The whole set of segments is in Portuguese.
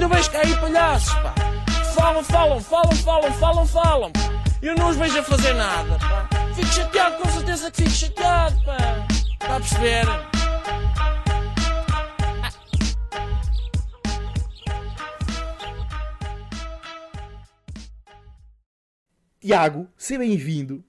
quando eu vejo cair palhaços, pá. Falam, falam, falam, falam, falam, falam. Eu não os vejo a fazer nada, pá. Fico chateado, com certeza que fico chateado, pá. Está a perceber? Tiago, seja bem-vindo.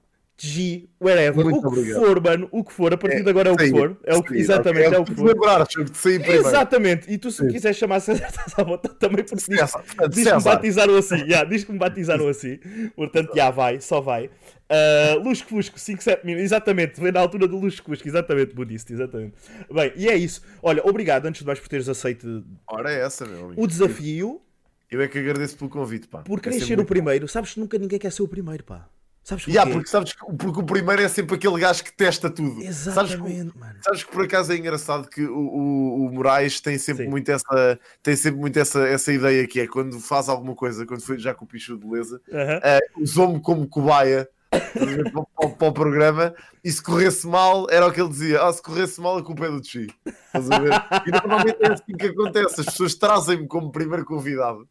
G, wherever, Muito o que obrigado. for, mano, o que for, a partir de agora é o que for. É o que, exatamente, ok. é o que de for. lembrar, de sair primeiro. Exatamente, e tu se Sim. quiseres chamar César, estás à vontade também, porque diz, portanto, diz que me batizaram assim, yeah, diz que me batizaram assim, portanto, já vai, só vai. Uh, Lusco Fusco, 5, 7 minutos, exatamente, vem na altura do Lusco Fusco, exatamente, budista, exatamente. Bem, e é isso. Olha, obrigado antes de mais por teres aceito Ora, é essa, meu amigo. o desafio, Eu é que agradeço pelo convite, pá. por É querer ser o primeiro. Sabes que nunca ninguém quer ser o primeiro, pá. Sabes porquê? Yeah, porque sabes que porque o primeiro é sempre aquele gajo que testa tudo. Sabes que, Exatamente, mano. sabes que por acaso é engraçado que o, o, o Moraes tem sempre Sim. muito essa tem sempre muito essa, essa ideia que é quando faz alguma coisa, quando foi já com o Pichu de beleza, Aham. uh, usou-me como cobaia para, para- para o programa e se corresse mal era o que ele dizia: ah, se corresse mal a culpa é do Chi. E normalmente é assim que acontece, as pessoas trazem-me como primeiro convidado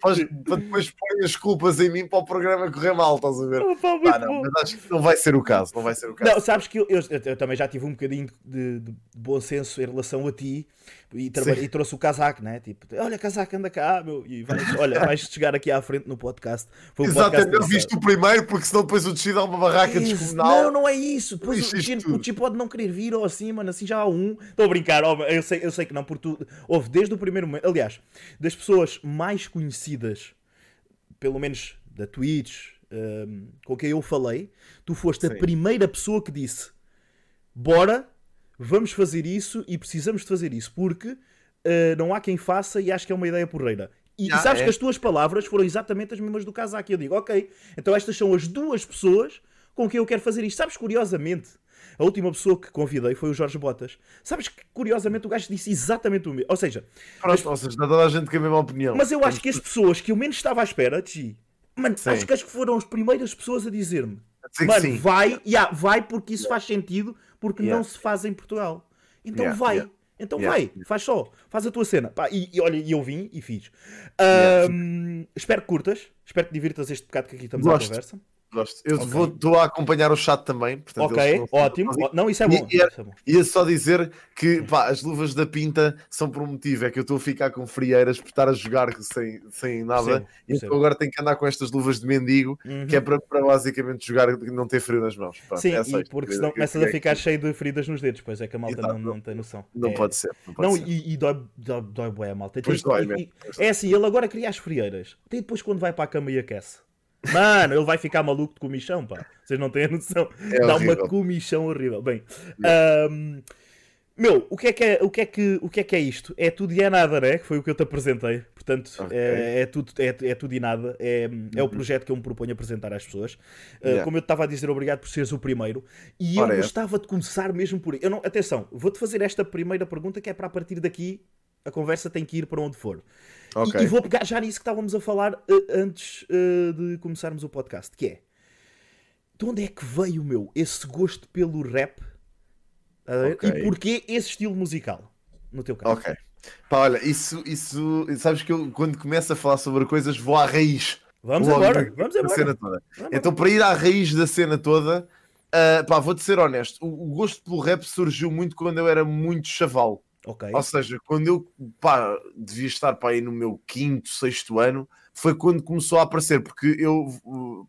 para, para depois porem as culpas em mim para o programa correr mal, estás a ver? Muito Ah, não, mas acho que não vai ser o caso, não vai ser o caso. Não, sabes que eu, eu- eu também já tive um bocadinho de, de bom senso em relação a ti e, e trouxe o casaco, né? Tipo, olha, casaco, anda cá, meu, e vais, olha, vais chegar aqui à frente no podcast. Foi um podcast Exatamente, engraçado. viste o primeiro, porque senão depois o descido há uma barraca Isso, descomunal. Não, não é isso. Depois o, isto Chi- tudo. o Chi pode não querer vir ou assim, mano. Assim já há um. Estou a brincar, ó, eu, sei, eu sei que não, porque tu. Houve desde o primeiro momento. Aliás, das pessoas mais conhecidas, pelo menos da Twitch, hum, com quem eu falei, tu foste a Sim. primeira pessoa que disse: Bora, vamos fazer isso e precisamos de fazer isso, porque uh, não há quem faça e acho que é uma ideia porreira. E, e Ah, sabes é? que as tuas palavras foram exatamente as mesmas do. E eu digo, ok, então estas são as duas pessoas com quem eu quero fazer isto. Sabes, curiosamente, a última pessoa que convidei foi o Jorge Botas. Sabes que, curiosamente, o gajo disse exatamente o mesmo. Ou seja, Pronto, ou seja, está toda a gente com a mesma opinião. mas eu acho que as pessoas que eu menos estava à espera, mano, Sim. acho que as que foram as primeiras pessoas a dizer-me, mano, vai, yeah, vai porque isso faz sentido, porque Yeah. não se faz em Portugal. Então Yeah, vai. yeah. Então vai, faz só, faz a tua cena. Pá, e, e olha, e eu vim e fiz. Ahm, espero que curtas, espero que divirtas este bocado que aqui estamos Gosto. à conversa. Gosto. Eu Ok. vou, estou a acompanhar o chat também. Portanto, ok, ótimo. não- isso é bom. E- e isso é bom. Ia só dizer que pá, as luvas da pinta são por um motivo, é que eu estou a ficar com frieiras por estar a jogar sem, sem nada. Percebo, e então agora tenho que andar com estas luvas de mendigo, Uhum. que é para, para basicamente jogar e não ter frio nas mãos. Pronto, Sim, é e porque que- senão começas a ficar aqui. cheio de feridas nos dedos, pois é que a malta não, não tem noção. Não É- pode ser. Não, pode Não, ser. e, e dói, dói, dói bué a malta. Pois Tem- dói e- mesmo. e- é assim, ele agora cria as frieiras. Tem depois quando vai para a cama e aquece. Mano, ele vai ficar maluco de comichão, pá. Vocês não têm a noção. É Dá horrível. uma comichão horrível. Bem, meu, o que, é que é, o, que é que, o que é que é isto? É tudo e é nada, né? Que foi o que eu te apresentei. Portanto, Ok. é, é tudo, é, é tudo e nada. É, é o projeto que eu me proponho apresentar às pessoas. Ah, Yeah. Como eu te estava a dizer, obrigado por seres o primeiro. E eu Ora, é. gostava de começar mesmo por. Eu não, atenção, vou-te fazer esta primeira pergunta que é para a partir daqui a conversa tem que ir para onde for. E- Ok. E, vou pegar já nisso que estávamos a falar eh, antes eh, de começarmos o podcast, que é de onde é que veio, meu, esse gosto pelo rap? Tá a ver? Ok. E porquê esse estilo musical? No teu caso. Ok. Pá, olha, isso, isso. Sabes que eu, quando começo a falar sobre coisas, vou à raiz. Vamos Logo embora, da- vamos da embora. cena toda. Vamos Então, para ir à raiz da cena toda, ah, pá, vou-te ser honesto. O, o gosto pelo rap surgiu muito quando eu era muito chaval. Ok. Ou seja, quando eu pá, devia estar pá, aí no meu quinto, sexto ano, foi quando começou a aparecer, porque eu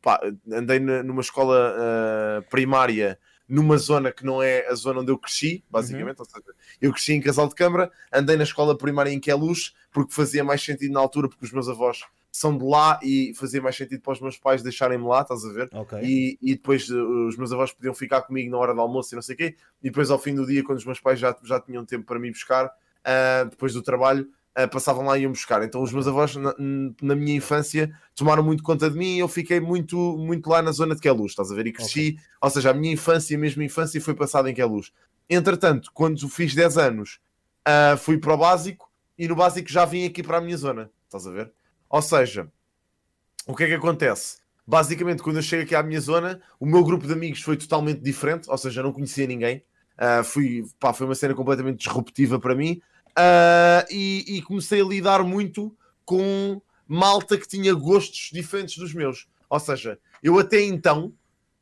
pá, andei na- numa escola uh, primária numa zona que não é a zona onde eu cresci, basicamente. Ou seja, eu cresci em Casal de Câmara, andei na escola primária em Queluz, porque fazia mais sentido na altura, porque os meus avós são de lá e fazia mais sentido para os meus pais deixarem-me lá, estás a ver? Ok. E, e depois uh, os meus avós podiam ficar comigo na hora do almoço e não sei o quê, e depois ao fim do dia, quando os meus pais já, já tinham tempo para me buscar, uh, depois do trabalho, uh, passavam lá e iam buscar. Então os meus avós, na, na minha infância, tomaram muito conta de mim e eu fiquei muito, muito lá na zona de Queluz, estás a ver? E cresci, ou seja, a minha infância, mesmo infância, foi passada em Queluz. Entretanto, quando fiz 10 anos, uh, fui para o básico e no básico já vim aqui para a minha zona, estás a ver? Ou seja, o que é que acontece? Basicamente, quando eu chego aqui à minha zona, o meu grupo de amigos foi totalmente diferente, ou seja, não conhecia ninguém. Ah, fui, pá, foi uma cena completamente disruptiva para mim. Ah, e, e comecei a lidar muito com malta que tinha gostos diferentes dos meus. Ou seja, eu até então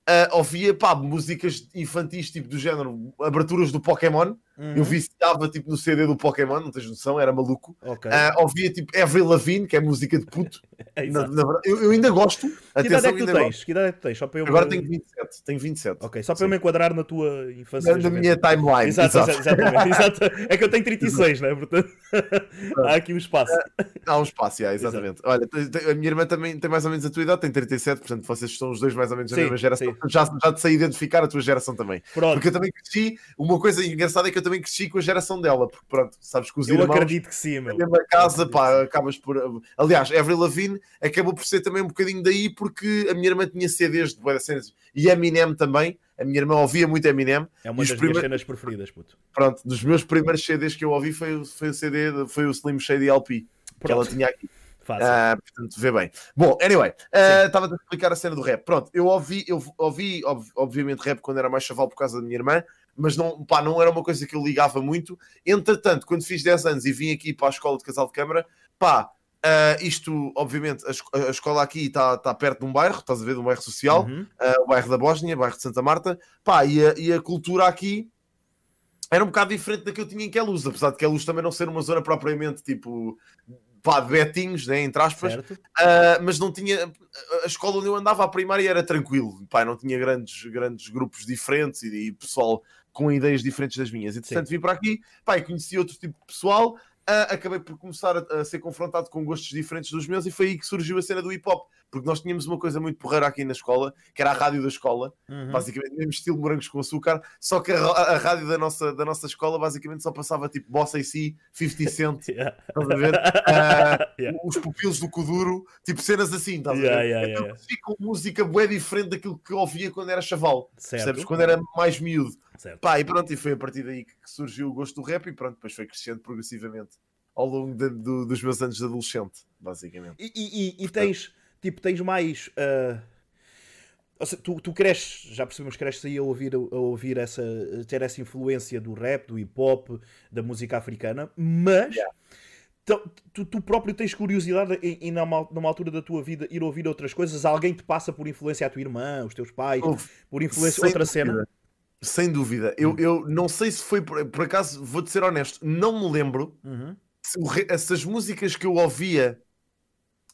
uh, ouvia pá, músicas infantis, tipo do género aberturas do Pokémon. Uhum. Eu viciava tipo no CD do Pokémon, não tens noção, era maluco. Ok. Uh, ouvia tipo Avril Lavigne, que é música de puto. É, Na- na eu, eu ainda gosto. Que idade é que tu tens? gosto. Que idade é que tu tens? Só para eu Agora me- tenho 27. Tenho 27. Ok, só para Sim. eu me enquadrar na tua infância. Na, na minha timeline. Exato, exato. exa- exatamente. exato. É que eu tenho 36, né? Portanto, há aqui um espaço. Há um espaço, yeah, exatamente. Olha, a minha irmã também tem mais ou menos a tua idade, tem 37, portanto vocês estão os dois mais ou menos da mesma geração. sim. Já, já te sei identificar a tua geração também. Pronto, Porque eu também cresci, uma coisa engraçada é que eu também cresci com a geração dela, porque pronto, sabes que os eu irmãos acredito que sim, meu. na casa, pá, acabas por. Aliás, Avril Lavigne acabou por ser também um bocadinho daí, porque a minha irmã tinha CDs de boas cenas e Eminem também. A minha irmã ouvia muito Eminem. É uma das prime- minhas cenas preferidas, puto. Pronto, dos meus primeiros CDs que eu ouvi foi, o- foi o CD, foi o Slim Shady LP, que ela Pronto, tinha aqui. fácil. Ah, portanto, vê bem. Bom, anyway, ah, estava a explicar a cena do rap. Pronto, eu ouvi, eu ouvi ob- obviamente, rap quando era mais chaval por causa da minha irmã, mas não, pá, não era uma coisa que eu ligava muito. Entretanto, quando fiz 10 anos e vim aqui para a escola de casal de câmara, pá, ah, isto, obviamente, a, a escola aqui está está perto de um bairro, estás a ver, de um bairro social, Uhum. ah, o bairro da Bósnia, o bairro de Santa Marta, pá, e a, e a cultura aqui era um bocado diferente da que eu tinha em Queluz, apesar de Queluz também não ser uma zona propriamente tipo pá, de betinhos, né, entre aspas? Uh, mas não tinha a escola onde eu andava, a primária era tranquilo, pá, não tinha grandes, grandes grupos diferentes e, e pessoal com ideias diferentes das minhas. Entretanto, vim para aqui, pá, e conheci outro tipo de pessoal, uh, acabei por começar a, a ser confrontado com gostos diferentes dos meus e foi aí que surgiu a cena do hip hop, porque nós tínhamos uma coisa muito porreira aqui na escola, que era a rádio da escola, Uhum. basicamente, mesmo estilo morangos com açúcar, só que a, a rádio da nossa, da nossa escola basicamente só passava tipo Bossa AC, 50 Cent, Yeah. estás a ver? Ah, Yeah. os pupilos do Kuduro, tipo cenas assim, estás a ver? Yeah, então yeah, música bué diferente daquilo que ouvia quando era chaval, percebes? Certo. Quando era mais miúdo. Certo. Pá, e pronto, e foi a partir daí que surgiu o gosto do rap e pronto, depois foi crescendo progressivamente ao longo de- do- dos meus anos de adolescente, basicamente. E, e- e- e tens, tipo, tens mais. ou seja, tu, tu cresces, já percebemos que cresces aí a ouvir, a ouvir essa, a ter essa influência do rap, do hip hop, da música africana, mas tu, tu- tu próprio tens curiosidade em, em numa, numa altura da tua vida ir ouvir outras coisas, alguém te passa por influência a tua irmã, os teus pais, Houve. por influência outra dúvida. cena. Sem dúvida. Eu, eu não sei se foi, por, por acaso, vou-te ser honesto, não me lembro Uhum. se, o re- se as músicas que eu ouvia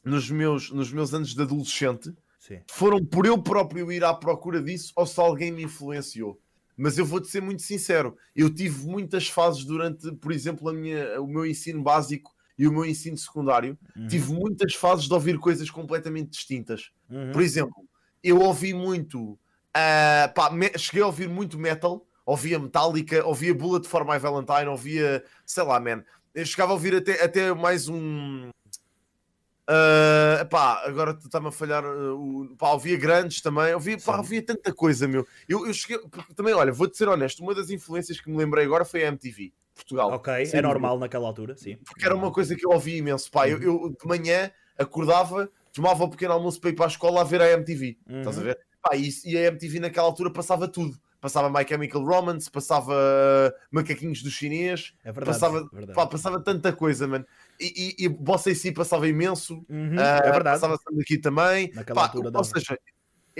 nos meus, nos meus anos de adolescente Sim. foram por eu próprio ir à procura disso ou se alguém me influenciou. Mas eu vou-te ser muito sincero, eu tive muitas fases durante, por exemplo, a minha, o meu ensino básico e o meu ensino secundário, Uhum. tive muitas fases de ouvir coisas completamente distintas. Uhum. Por exemplo, eu ouvi muito, ah, pá, cheguei a ouvir muito metal, ouvia Metallica, ouvia Bullet for My Valentine, ouvia, sei lá, man, eu chegava a ouvir até, até mais um. ah, pá, agora está-me a falhar. o, pá, ouvia grandes também, ouvia, pá, Sim. ouvia tanta coisa, meu. Eu, eu cheguei, porque também, olha, vou-te ser honesto, uma das influências que me lembrei agora foi a MTV, Portugal. Ok, é dúvida normal naquela altura, sim. porque era uma coisa que eu ouvia imenso. Pá, eu, eu de manhã acordava, tomava o pequeno almoço para ir para a escola a ver a MTV. Uhum. Estás a ver? Pá, e, e a MTV naquela altura passava tudo. Passava My Chemical Romance, passava Macaquinhos do Chinês, É verdade. passava, é verdade. pá, passava tanta coisa, mano. E, e, e Bossa AC passava imenso. Uhum, ah, é verdade. Passava aqui também. Naquela Pá, altura ou seja,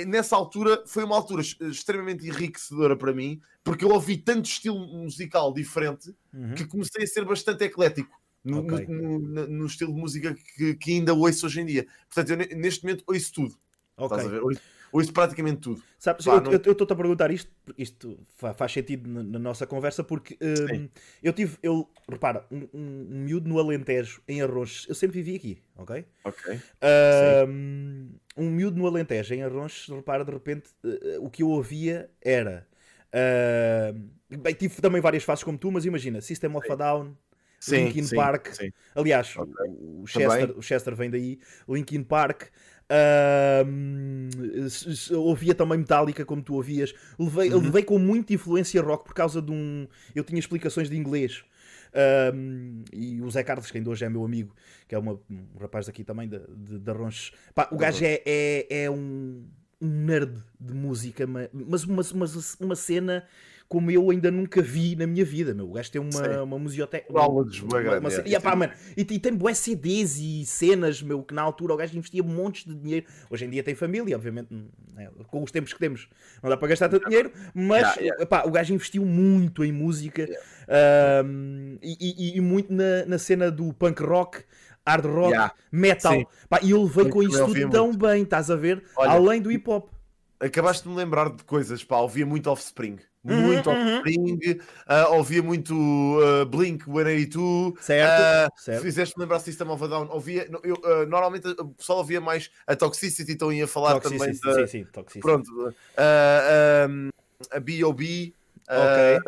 nessa altura foi uma altura ex- extremamente enriquecedora para mim, porque eu ouvi tanto estilo musical diferente Uhum. que comecei a ser bastante eclético no, Ok. no- no- no estilo de música que, que ainda ouço hoje em dia. Portanto, eu ne- neste momento ouço tudo. Ok. Estás a ver? Ouço, praticamente tudo. Sabes, Pá, eu não- estou-te a perguntar isto, isto fa- faz sentido na, na nossa conversa, porque Sim. eu tive, eu, repara, um, um, um miúdo no Alentejo, em Arronches, eu sempre vivi aqui, ok? Ok. Hum, um miúdo no Alentejo, em Arronches, repara, de repente, eh, o que eu ouvia era. hum, bem, tive também várias fases como tu, mas imagina, System of a Down, Sim, Linkin sim, Park. sim. Aliás, Ok. o, Chester, o Chester vem daí, Linkin Park. S- ouvia também Metallica, como tu ouvias. Levei, Uhum. levei com muita influência rock por causa de um. Eu tinha explicações de inglês. hum, e o Zé Carlos, que ainda hoje é meu amigo, que é uma- um rapaz daqui também, de, de, de Arronches. Pá, o gajo é, é, é um, um nerd de música, ma- mas uma, uma, uma cena como eu ainda nunca vi na minha vida, meu. O gajo tem Sim. uma, uma museoteca. Uma- é. e, epá, mano, e, e tem bué CDs e cenas, meu, que na altura o gajo investia montes de dinheiro. Hoje em dia tem família, obviamente, né, com os tempos que temos, não dá para gastar tanto dinheiro, mas Yeah, yeah. epá, o gajo investiu muito em música um, e, e- e muito na, na cena do punk rock. Hard rock, Yeah. metal. Pá, e eu levei com isso tudo tão bem, estás a ver? Olha, Além do hip hop. Acabaste de me lembrar de coisas, pá, ouvia muito Offspring. Uhum, Muito uhum. Offspring, ah, ouvia muito ah, Blink 182. Certo, ah, certo. Fizeste-me lembrar System of a Down. Ouvia, eu, ah, normalmente o pessoal ouvia mais a Toxicity, então ia falar também Toxicity, da, sim, sim, toxicity. pronto, ah, a B.O.B. ah,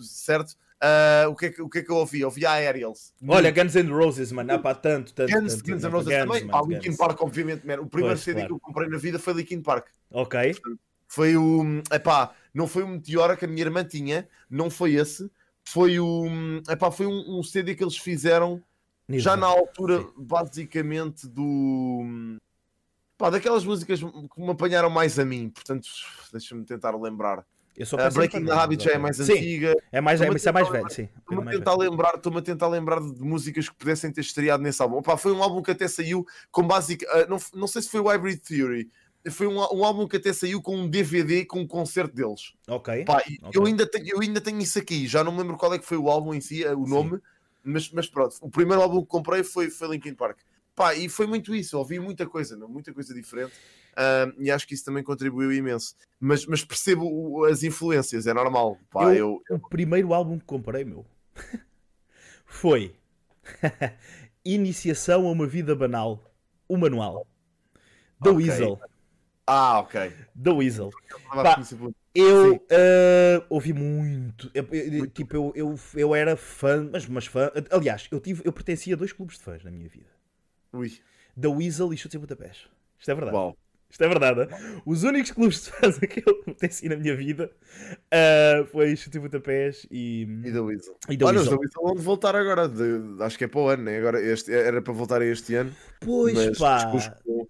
certo? Ah, o, que é que, o que é que eu ouvi? Ouvi a Aerials. Olha, Guns N' Roses, mano, há pá, tanto, tanto. Guns, tanto, Guns N'. Roses Guns, também. mano, Ah, Linkin Guns. Park, obviamente, man. O primeiro Pois, CD claro. que eu comprei na vida foi Linkin Park. Ok, Foi o. Epá, não foi o Meteora que a minha irmã tinha, não foi esse. Foi o. Epá, foi um, um CD que eles fizeram já na altura, Sim. basicamente, do. Pá, daquelas músicas que me apanharam mais a mim, portanto, deixa-me tentar lembrar. Sou Uh, Breaking the Habit já é mais Sim, antiga. é mais, é, a isso é mais velho, sim. Estou-me a tentar velho. lembrar, estou-me a tentar lembrar de músicas que pudessem ter estreado nesse álbum. Opa, foi um álbum que até saiu com básica. ah, não, não sei se foi o Hybrid Theory. Foi um, um álbum que até saiu com um DVD com um concerto deles. Ok. Pá, e Ok. eu, ainda tenho, eu ainda tenho isso aqui. Já não me lembro qual é que foi o álbum em si, ah, o Sim. nome, mas, mas pronto. O primeiro álbum que comprei foi, foi Linkin Park. Pá, e foi muito isso. Ouvi muita coisa, meu, muita coisa diferente. ah, e acho que isso também contribuiu imenso. Mas, mas percebo o- as influências, é normal. Pá, eu, O primeiro álbum que comprei, meu, foi Iniciação a uma Vida Banal, o manual. Da Ok. Weasel. Ah, ok. Da Weasel. A Pá, conhecer por- Eu ah, ouvi muito. Eu- eu- tipo, eu, eu, eu era fã, mas, mas fã. Aliás, eu, tive, eu pertencia a dois clubes de fãs na minha vida: Ui, da Weasel e Chutes em Budapeste. Isto é verdade. uau. Isto é verdade. Os únicos clubes de fãs a que eu pertenci na minha vida ah, foi Chutes em Budapeste e, E da Weasel. e da Olha, os Weasel. Weasel vão voltar agora. de- acho que é para o ano, né? Agora este, era para voltar este ano. Pois mas pá. com,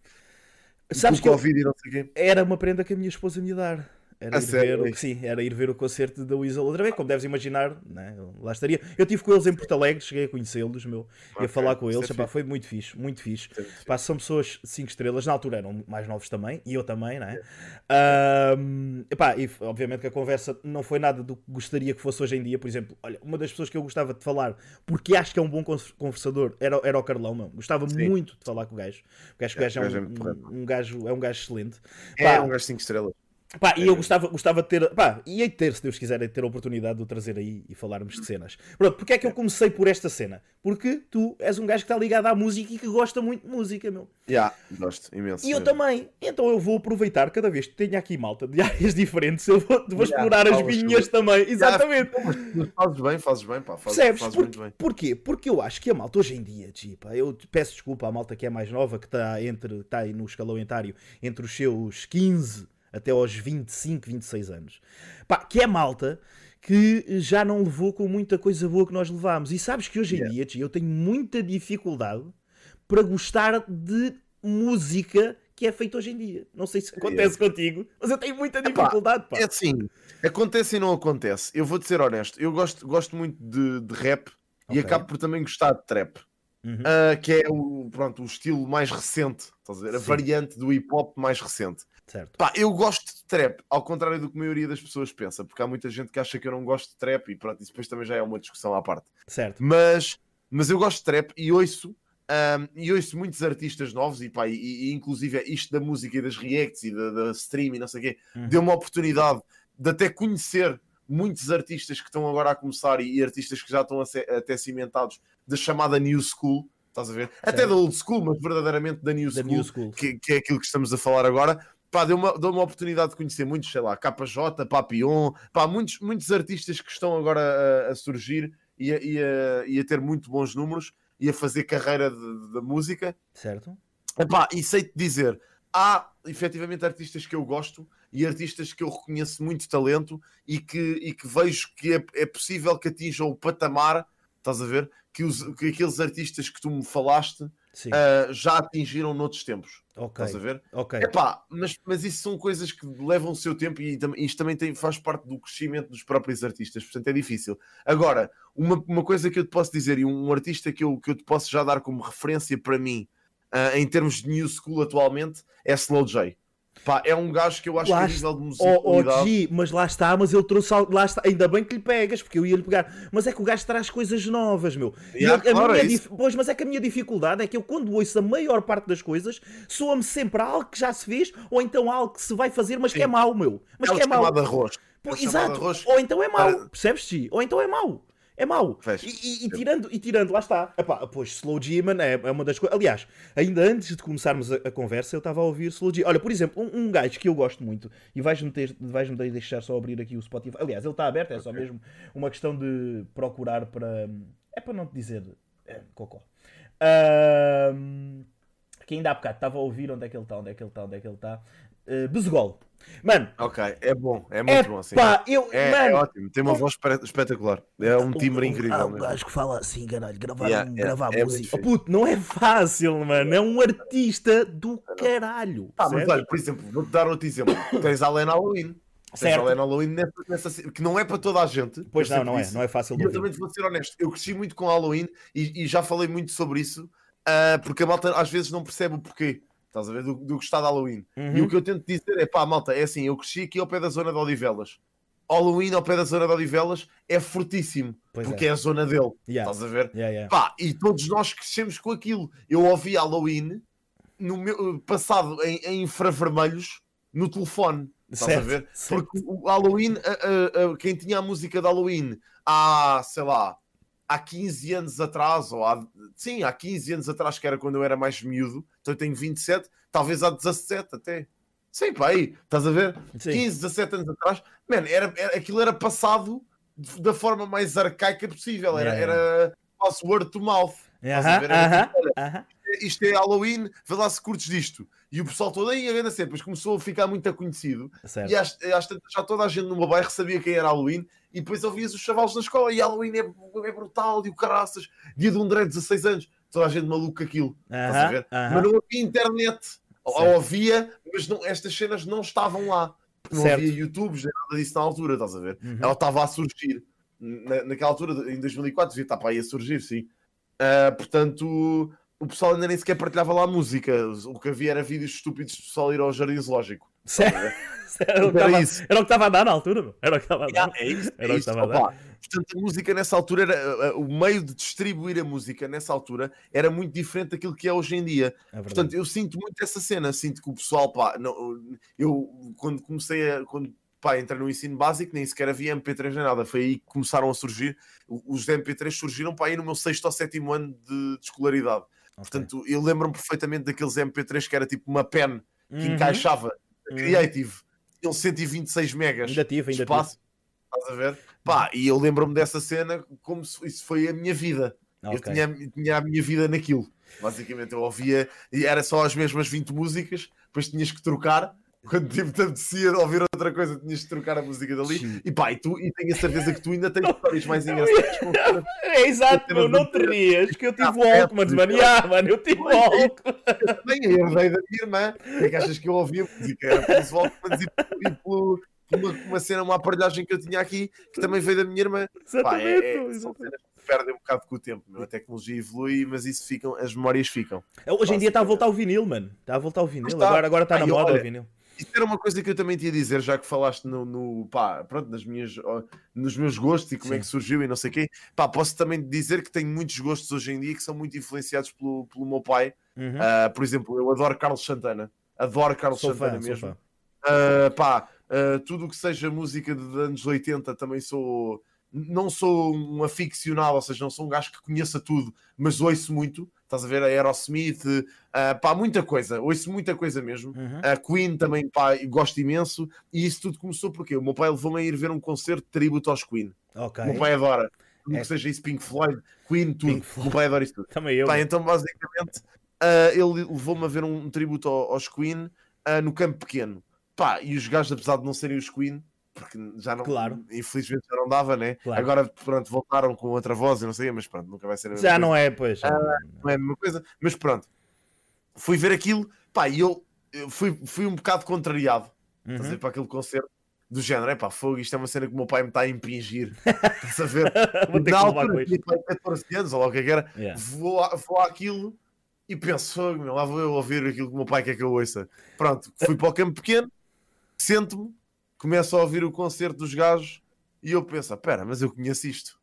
Sabes que o eu- Covid e não sei quê. era uma prenda que a minha esposa me ia dar. Era A ir, sério? ver o, sim, era ir ver o concerto da Weasel outra vez, como deves imaginar, né? Lá estaria. Eu estive com eles em Porto Alegre, cheguei a conhecê-los, meu, e a falar com eles, é epá, foi muito fixe, muito fixe. Isso é muito Pá, são pessoas 5 estrelas, na altura eram mais novos também, e eu também, né? Ahm, epá, e obviamente que a conversa não foi nada do que gostaria que fosse hoje em dia. Por exemplo, olha, uma das pessoas que eu gostava de falar, porque acho que é um bom con- conversador, era, era o Carlão, meu. Gostava Sim. muito de falar com o gajo. O gajo, o É, gajo o é, gajo é um, um, um gajo, é um gajo excelente. É Pá, um gajo 5 estrelas. Pá, e É. eu gostava, gostava de ter, pá, e de ter, se Deus quiser, ter a oportunidade de o trazer aí e falarmos de cenas. Pronto, porque é que eu comecei por esta cena? Porque tu és um gajo que está ligado à música e que gosta muito de música, meu. Já, gosto imenso. E eu mesmo. também. Então eu vou aproveitar, cada vez que tenho aqui malta de áreas diferentes, eu vou, vou Já, explorar as minhas também. Exatamente. Mas Fazes bem, fazes bem, pá. Fazes, Percebes? fazes Por- muito bem. Porquê? Porque eu acho que a malta hoje em dia, tipo, eu peço desculpa à malta que é mais nova, que está entre está aí no escalão etário entre os seus 15 até aos 25, 26 anos. Pá, que é malta que já não levou com muita coisa boa que nós levámos. E sabes que hoje em Yeah. dia, eu tenho muita dificuldade para gostar de música que é feita hoje em dia. Não sei se acontece contigo, mas eu tenho muita dificuldade, pá. É assim, acontece e não acontece. Eu vou-te ser honesto. Eu gosto, gosto muito de, de rap Ok. e acabo por também gostar de trap. Uhum. ah, que é o, pronto, o estilo mais recente, a ver? A variante do hip hop mais recente. Certo. Pá, eu gosto de trap, ao contrário do que a maioria das pessoas pensa, porque há muita gente que acha que eu não gosto de trap e pronto, isso depois também já é uma discussão à parte. Certo. Mas, mas eu gosto de trap e ouço, ahm, e ouço muitos artistas novos, e, pá, e, e inclusive isto da música e das reacts e da, da stream e não sei o quê, Uhum. deu uma oportunidade de até conhecer muitos artistas que estão agora a começar e, e artistas que já estão ser- até cimentados da chamada New School, estás a ver? Até Certo. da Old School, mas verdadeiramente da New Da School, New School. Que, que é aquilo que estamos a falar agora. Pá, deu uma, deu uma oportunidade de conhecer muitos, sei lá, KJ, Papillon, pá, muitos, muitos artistas que estão agora a, a surgir e a, e, a, e a ter muito bons números e a fazer carreira de- da música. Certo. Epá, e sei-te dizer, há efetivamente artistas que eu gosto e artistas que eu reconheço muito talento e que, e que vejo que é, é possível que atinjam o patamar, estás a ver? Que, os, que aqueles artistas que tu me falaste. Uh, já atingiram noutros tempos. ok. Estás a ver? Ok. Epá, mas, mas isso são coisas que levam o seu tempo e isto também tem, faz parte do crescimento dos próprios artistas, portanto é difícil. Agora, uma, uma coisa que eu te posso dizer, e um, artista que eu, que eu te posso já dar como referência para mim, ah, em termos de new school atualmente, é Slow J. Pá, é um gajo que eu acho Lá que a está- nível de Oh, oh, musicalidade... G, mas lá está, mas ele trouxe algo, lá está, ainda bem que lhe pegas, porque eu ia lhe pegar, mas é que o gajo traz coisas novas, meu. Yeah, eu- claro, é dif- Pois, mas é que a minha dificuldade é que eu, quando ouço a maior parte das coisas, soa-me sempre algo que já se fez, ou então algo que se vai fazer, mas que é Sim. mau, meu. Mas é que é mau. arroz. Pô, É exato, arroz. ou então é mau, Para- percebes, G? Ou então é mau. É mau. E, e- e tirando, e tirando, lá está. Epá, pois, Slow G, mano, é, é uma das coisas. Aliás, ainda antes de começarmos a, a conversa, eu estava a ouvir Slow G. Olha, por exemplo, um, um gajo que eu gosto muito, e vais-me vais-me deixar só abrir aqui o Spotify. Aliás, ele está aberto, é só mesmo uma questão de procurar para. É para não te dizer. É, cocó. Ahm, que ainda há bocado estava a ouvir onde é que ele está, onde é que ele está, onde é que ele está. Uh, Bezegol. Mano, Ok, é bom, é é muito bom assim. pá, eu. É, mano, é ótimo, tem uma voz espe- espetacular. É um timbre Ah, incrível. um mesmo. gajo que fala assim, caralho, gravar, Yeah, gravar é música. Oh, fixe. puto, não é fácil, mano. É um artista do caralho. Ah, mas olha, por exemplo, vou-te dar outro exemplo. Tens a Lena Halloween. Tens Certo. a Lena Halloween nessa, nessa- que não é para toda a gente. Pois não, não é. Não é fácil eu também vou ser honesto. Eu cresci muito com Halloween e, e já falei muito sobre isso, ah, porque a malta às vezes não percebe o porquê. Estás a ver? Do, do gostar de Halloween. E Uhum. o que eu tento dizer é pá, malta, é assim, eu cresci aqui ao pé da zona de Odivelas. Halloween ao pé da zona de Odivelas é fortíssimo, Pois porque é. é. a zona dele. Yeah. Estás a ver? Yeah, yeah. Pá, e todos nós crescemos com aquilo. Eu ouvi Halloween no meu, passado em, em infravermelhos no telefone. Estás a Certo, ver? certo. Porque o Halloween, a- a- a- quem tinha a música de Halloween há, sei lá, há 15 anos atrás, ou há, sim, há 15 anos atrás, que era quando eu era mais miúdo, então eu tenho 27, talvez há 17 até. Sim, pá, aí, estás a ver? Sim. 15, 17 anos atrás, man, era, era- aquilo era passado da forma mais arcaica possível, era, Yeah, era quase word to mouth. Estás a ver? Era aham, tipo, aham. isto é Halloween, vê lá se curtes disto. E o pessoal todo aí a grande sempre, depois começou a ficar muito conhecido. Certo. E às, às tantas já toda a gente no meu bairro sabia quem era Halloween. E depois ouvias os chavalos na escola. E Halloween é, é brutal. E o caraças, dia de um André, 16 anos. Toda a gente maluca aquilo. Estás a ver? aham. Mas não havia internet. Ou havia, mas não, estas cenas não estavam lá. Não Certo. havia YouTubes, nem nada disso na altura, estás a ver? Uhum. Ela estava a surgir. Na, naquela altura, em 2004, devia estar para aí a surgir, sim. Ah, portanto, o pessoal ainda nem sequer partilhava lá a música. O que havia era vídeos estúpidos de pessoal ir ao jardim zoológico. Certo. Era o que estava- isso. era o que estava a dar na altura, meu. Era o que estava a dar. É isso, Era o é que isso. estava a dar. Portanto, a música nessa altura, era, uh, uh, o meio de distribuir a música nessa altura era muito diferente daquilo que é hoje em dia. É. Portanto, eu sinto muito essa cena, sinto que o pessoal, pá, não, eu quando comecei a. Quando, pá, entrei no ensino básico, nem sequer havia MP3 nem nada. Foi aí que começaram a surgir. O- Os MP3 surgiram para aí no meu sexto ou sétimo ano de, de escolaridade. Ok. Portanto, eu lembro-me perfeitamente daqueles MP3 que era tipo uma pen que Uhum. encaixava. Uhum. Creative. Tinham 126 megas Ainda tive, ainda espaço. Estás a ver? Pá, e eu lembro-me dessa cena como se isso foi a minha vida. tive. Eu tinha, tinha a minha vida naquilo. Basicamente, eu ouvia e era só as mesmas 20 músicas, depois tinhas que trocar. Quando tipo, te apetecia de ouvir outra coisa, tinhas que trocar a música dali. Sim. E pá, e, tu, e tenho a certeza que tu ainda tens histórias mais engraçadas. com É exato, meu, não te rias, que eu tive Walkman, mano. Yeah, mano, eu tive Walkman. também a herdei da minha irmã. O que é que achas que eu ouvia música? Era pelos Walkmans e, e pelo, uma, uma cena, uma aparelhagem que eu tinha aqui, que também veio da minha irmã. Pá, é, Exatamente, é, são exatamente. cenas que perdem um bocado com o tempo. meu. A tecnologia evolui, mas isso ficam, as memórias ficam. Hoje em dia está a voltar o vinil, mano. Está a voltar o vinil. Agora, agora está na moda o vinil. Isso era uma coisa que eu também te ia dizer, já que falaste no, no pá, pronto, nas minhas, nos meus gostos e como é Sim. que surgiu e não sei o quê. Pá, posso também dizer que tenho muitos gostos hoje em dia que são muito influenciados pelo, pelo meu pai. Uhum. Ah, por exemplo, eu adoro Carlos Santana. Adoro Carlos Sou Santana fã, mesmo. Uh, pá, uh, tudo o que seja música de, de anos 80 também sou. Não sou um aficionado, ou seja, não sou um gajo que conheça tudo, mas ouço muito. Estás a ver? A Aerosmith, uh, pá, muita coisa, ouço muita coisa mesmo. Uhum. A Queen também, pá, gosto imenso. E isso tudo começou porque o meu pai levou-me a ir ver um concerto de tributo aos Queen. Ok. O meu pai adora. É. que seja isso, Pink Floyd, Queen, tudo. Pink O meu pai adora isso tudo. Também eu. Pá, então basicamente ah, ele levou-me a ver um, um tributo ao- aos Queen ah, no campo pequeno. Pá, e os gajos, apesar de não serem os Queen, porque já não, Claro. infelizmente já não dava, né? Claro. Agora, pronto, voltaram com outra voz, eu não sei, mas pronto, nunca vai ser a mesma Já coisa. não é, pois. não é a mesma coisa, mas pronto. Fui ver aquilo, pá, e eu, eu fui, fui um bocado contrariado, estás a Uhum. ver, para aquele concerto, do género, é pá, fogo, isto é uma cena que o meu pai me está a impingir, estás a ver? Na altura, isto. tinha 14 anos, ou lá o que é era, Yeah. vou, vou àquilo e penso, fogo, meu, lá vou eu ouvir aquilo que o meu pai quer que eu ouça. Pronto, fui para o campo pequeno, sento-me, começo a ouvir o concerto dos gajos e eu penso, pera, mas eu conheço isto.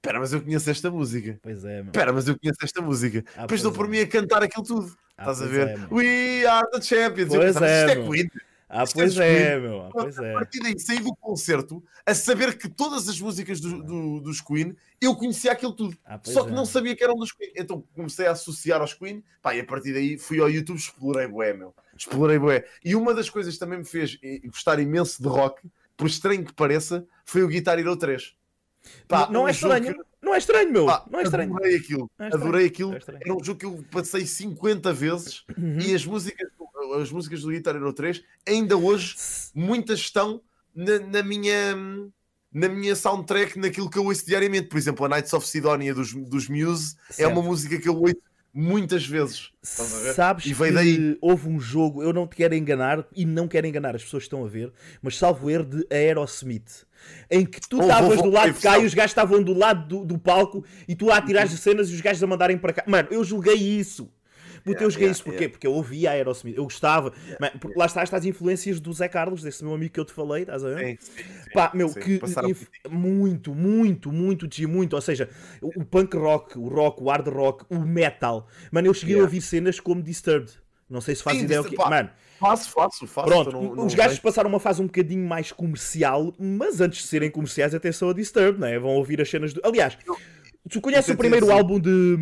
Pera, mas eu conheço esta música. Pois é, meu. Pera, mas eu conheço esta música. Ah, Depois dou por é. mim a cantar aquilo tudo. Ah, Estás a ver? é. We are the champions. Eu Pois pensava, é, isto é meu. Queen. Ah, Isto é pois é, Queen. meu. Ah, Pois A é. partir daí saí do concerto a saber que todas as músicas do- do- dos Queen eu conhecia aquilo tudo. Ah, Só que é. não sabia que eram dos Queen. Então comecei a associar aos Queen. Pá, e a partir daí fui ao YouTube, explorei bué, meu. Explorei bué. E uma das coisas que também me fez gostar imenso de rock, por estranho que pareça, foi o Guitar Hero 3. Pá, não um é estranho. que- Não é estranho, meu. pá, Não é estranho. Adorei aquilo. Não é estranho. Adorei aquilo. É. Era um jogo que eu passei 50 vezes Uhum. e as músicas, as músicas do Guitar Hero 3 ainda hoje muitas estão na, na minha na minha soundtrack, naquilo que eu ouço diariamente. Por exemplo, a Nights of Sidonia dos, dos Muse é Certo. uma música que eu ouço muitas vezes. Sabes E que veio daí. houve um jogo, eu não te quero enganar e não quero enganar as pessoas que estão a ver, mas salvo erro de Aerosmith, em que tu estavas houve, do lado de cá e os gajos estavam do lado do, do palco e tu a atirar as cenas e os gajos a mandarem para cá. Mano, eu julguei isso. Eu joguei yeah, isso porquê? Porque eu ouvia Aerosmith, eu gostava. Mano, porque lá está, estas influências do Zé Carlos, desse meu amigo que eu te falei, estás a ver? Sim, sim, sim. Pá, meu, que inf- muito, muito, muito, de muito. Ou seja, o punk rock, o rock, o hard rock, o metal. Mano, eu cheguei a ouvir cenas como Disturbed. Não sei se faz Sim, ideia o que pá, Faço, faço, faço. pronto, não- não os gajos passaram uma fase um bocadinho mais comercial, mas antes de serem comerciais, atenção a Disturbed, né? Vão ouvir as cenas do. Aliás, tu conheces o primeiro álbum de,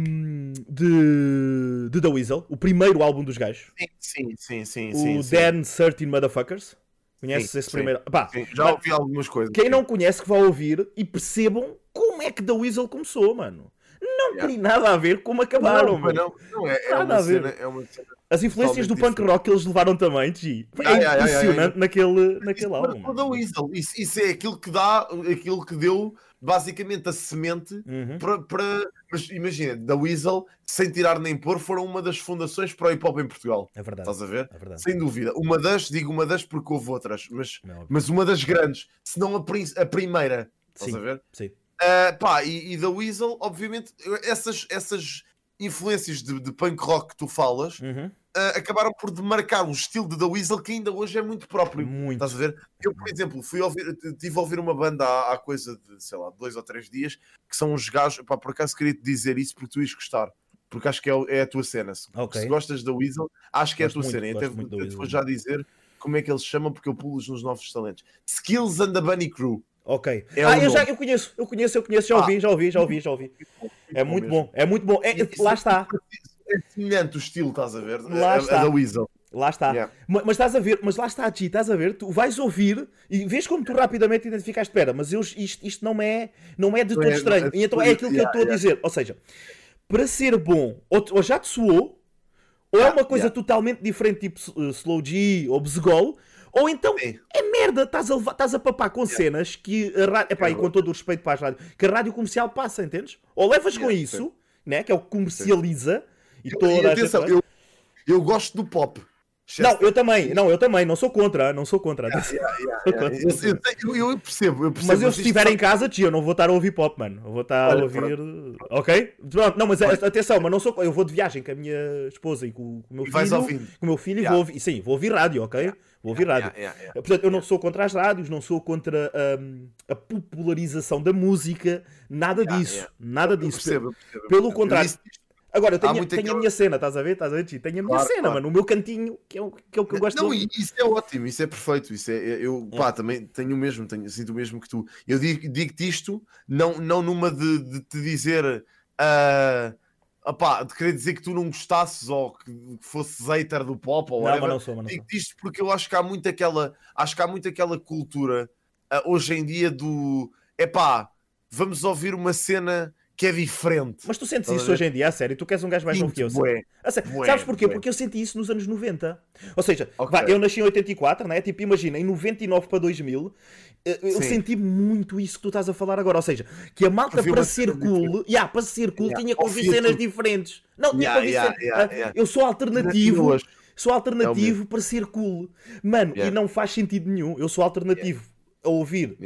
de. de The Weasel? O primeiro álbum dos gajos? Sim, sim, sim, o sim. sim, Dan 13 Motherfuckers? Conheces Sim, esse sim. primeiro? Pá, sim. Já ouvi algumas coisas. quem não conhece que vá ouvir e percebam como é que The Weasel começou, mano. Não Yeah. tem nada a ver com como acabaram, não, mano. não, não, é, é Nada a ver. cena, é uma cena. As influências do punk rock que eles levaram também, G. É Yeah, impressionante yeah. naquele, naquele Isso álbum. marcou da mano. Weasel. Isso, isso é aquilo que dá, aquilo que deu basicamente a semente Uhum. para, imagina, da Weasel, sem tirar nem pôr, foram uma das fundações para o hip hop em Portugal. É verdade. Estás a ver? É verdade. Sem dúvida. Uma das, digo uma das porque houve outras, mas, Não, mas uma das grandes, se não a, a primeira. Estás Sim. a ver? Sim. Ah, pá, e, e da Weasel, obviamente, essas, essas influências de, de punk rock que tu falas Uhum. ah, acabaram por demarcar um estilo de da Weasel que ainda hoje é muito próprio. Muito. Estás a ver? Eu, por exemplo, fui ouvir, tive a ouvir uma banda há, há coisa de, sei lá, dois ou três dias, que são uns gajos, pá, por acaso queria te dizer isso porque tu ias gostar, porque acho que é, é a tua cena. Se, Ok. se gostas da Weasel, acho que é a Gosto tua muito, cena. Gosto até, Weasel. vou já dizer como é que eles chamam, porque eu pulo nos novos talentos. Skills and the Bunny Crew. Ok. É ah, eu já nome. eu conheço, eu conheço, eu conheço, já Ah. ouvi, já ouvi, já ouvi, já ouvi. É muito mesmo. bom, é muito bom. É, Isso- lá está, É semelhante o estilo, estás a ver? Lá a, a está. da Weasel. lá está. Yeah. Ma- Mas, estás a ver, mas lá está, Ti, estás a ver, tu vais ouvir e vês como tu rapidamente identificaste, espera, mas eu, isto, isto não é, não é de todo é- estranho. é- E então é aquilo que eu Yeah, estou a dizer. Ou seja, para ser bom, ou, ou já te soou, ou é uma coisa totalmente diferente, tipo uh, Slow G ou Bezegol, ou então Sim. é merda, estás a, levar- estás a papar com cenas que a rádio, epá, É e com todo o respeito para as rádios, que a rádio comercial passa, entendes? Ou levas com Yeah, isso, né, que é o que comercializa, e E toda a gente atenção, faz. eu, eu gosto do pop. Não, eu também, não, eu também, não sou contra, não sou contra. atenção. Eu, eu- eu- eu percebo, eu percebo. Mas eu se estiver só- em casa, tio, eu não vou estar a ouvir pop, mano. Eu vou estar a Olha, ouvir. Ok? Pronto, não, mas a- atenção, mas não sou. Eu vou de viagem com a minha esposa e com, com o meu E filho. vais ouvindo. Com o meu filho e Yeah. vou ouvir. Sim, vou ouvir rádio, ok? Vou ouvir rádio. Yeah, yeah, yeah. Portanto, eu não sou contra as rádios, não sou contra hum, a popularização da música, nada disso. Nada disso. percebo, percebo, Pelo contrário. Agora, eu tenho, tenho a aquela- minha cena, estás a ver? Estás a ver? Tenho a minha Claro, cena, claro. mano. O meu cantinho, que é o que, é o que eu gosto Não, de isso é ótimo, isso é perfeito. Isso é, eu, pá, também tenho o mesmo, tenho, sinto o mesmo que tu. Eu digo- digo-te isto, não, não numa de, de te dizer, ah, opá, de querer dizer que tu não gostasses ou que, que fosses hater do pop ou Não, whatever. mas não sou, mas não. Digo-te isto porque eu acho que há muito aquela, acho que há muito aquela cultura ah, hoje em dia do, epá, vamos ouvir uma cena que é diferente. Mas tu sentes isso hoje em dia, a sério? Tu queres um gajo mais novo que eu? Sinto, bué. Bué, Sabes porquê? bué. Porque eu senti isso nos anos 90. Ou seja, Ok. vá, eu nasci em 84, né? Tipo, imagina, em 99 para 2000, Eu eu Sim. senti muito isso que tu estás a falar agora. Ou seja, que a malta para ser cool, yeah, para ser cool, Yeah, tinha que ouvir cenas diferentes. Não, tinha Yeah, que yeah, yeah, Ah, yeah. Eu sou alternativo. Sou alternativo mesmo. para ser cool. Mano, e não faz sentido nenhum. Eu sou alternativo a ouvir.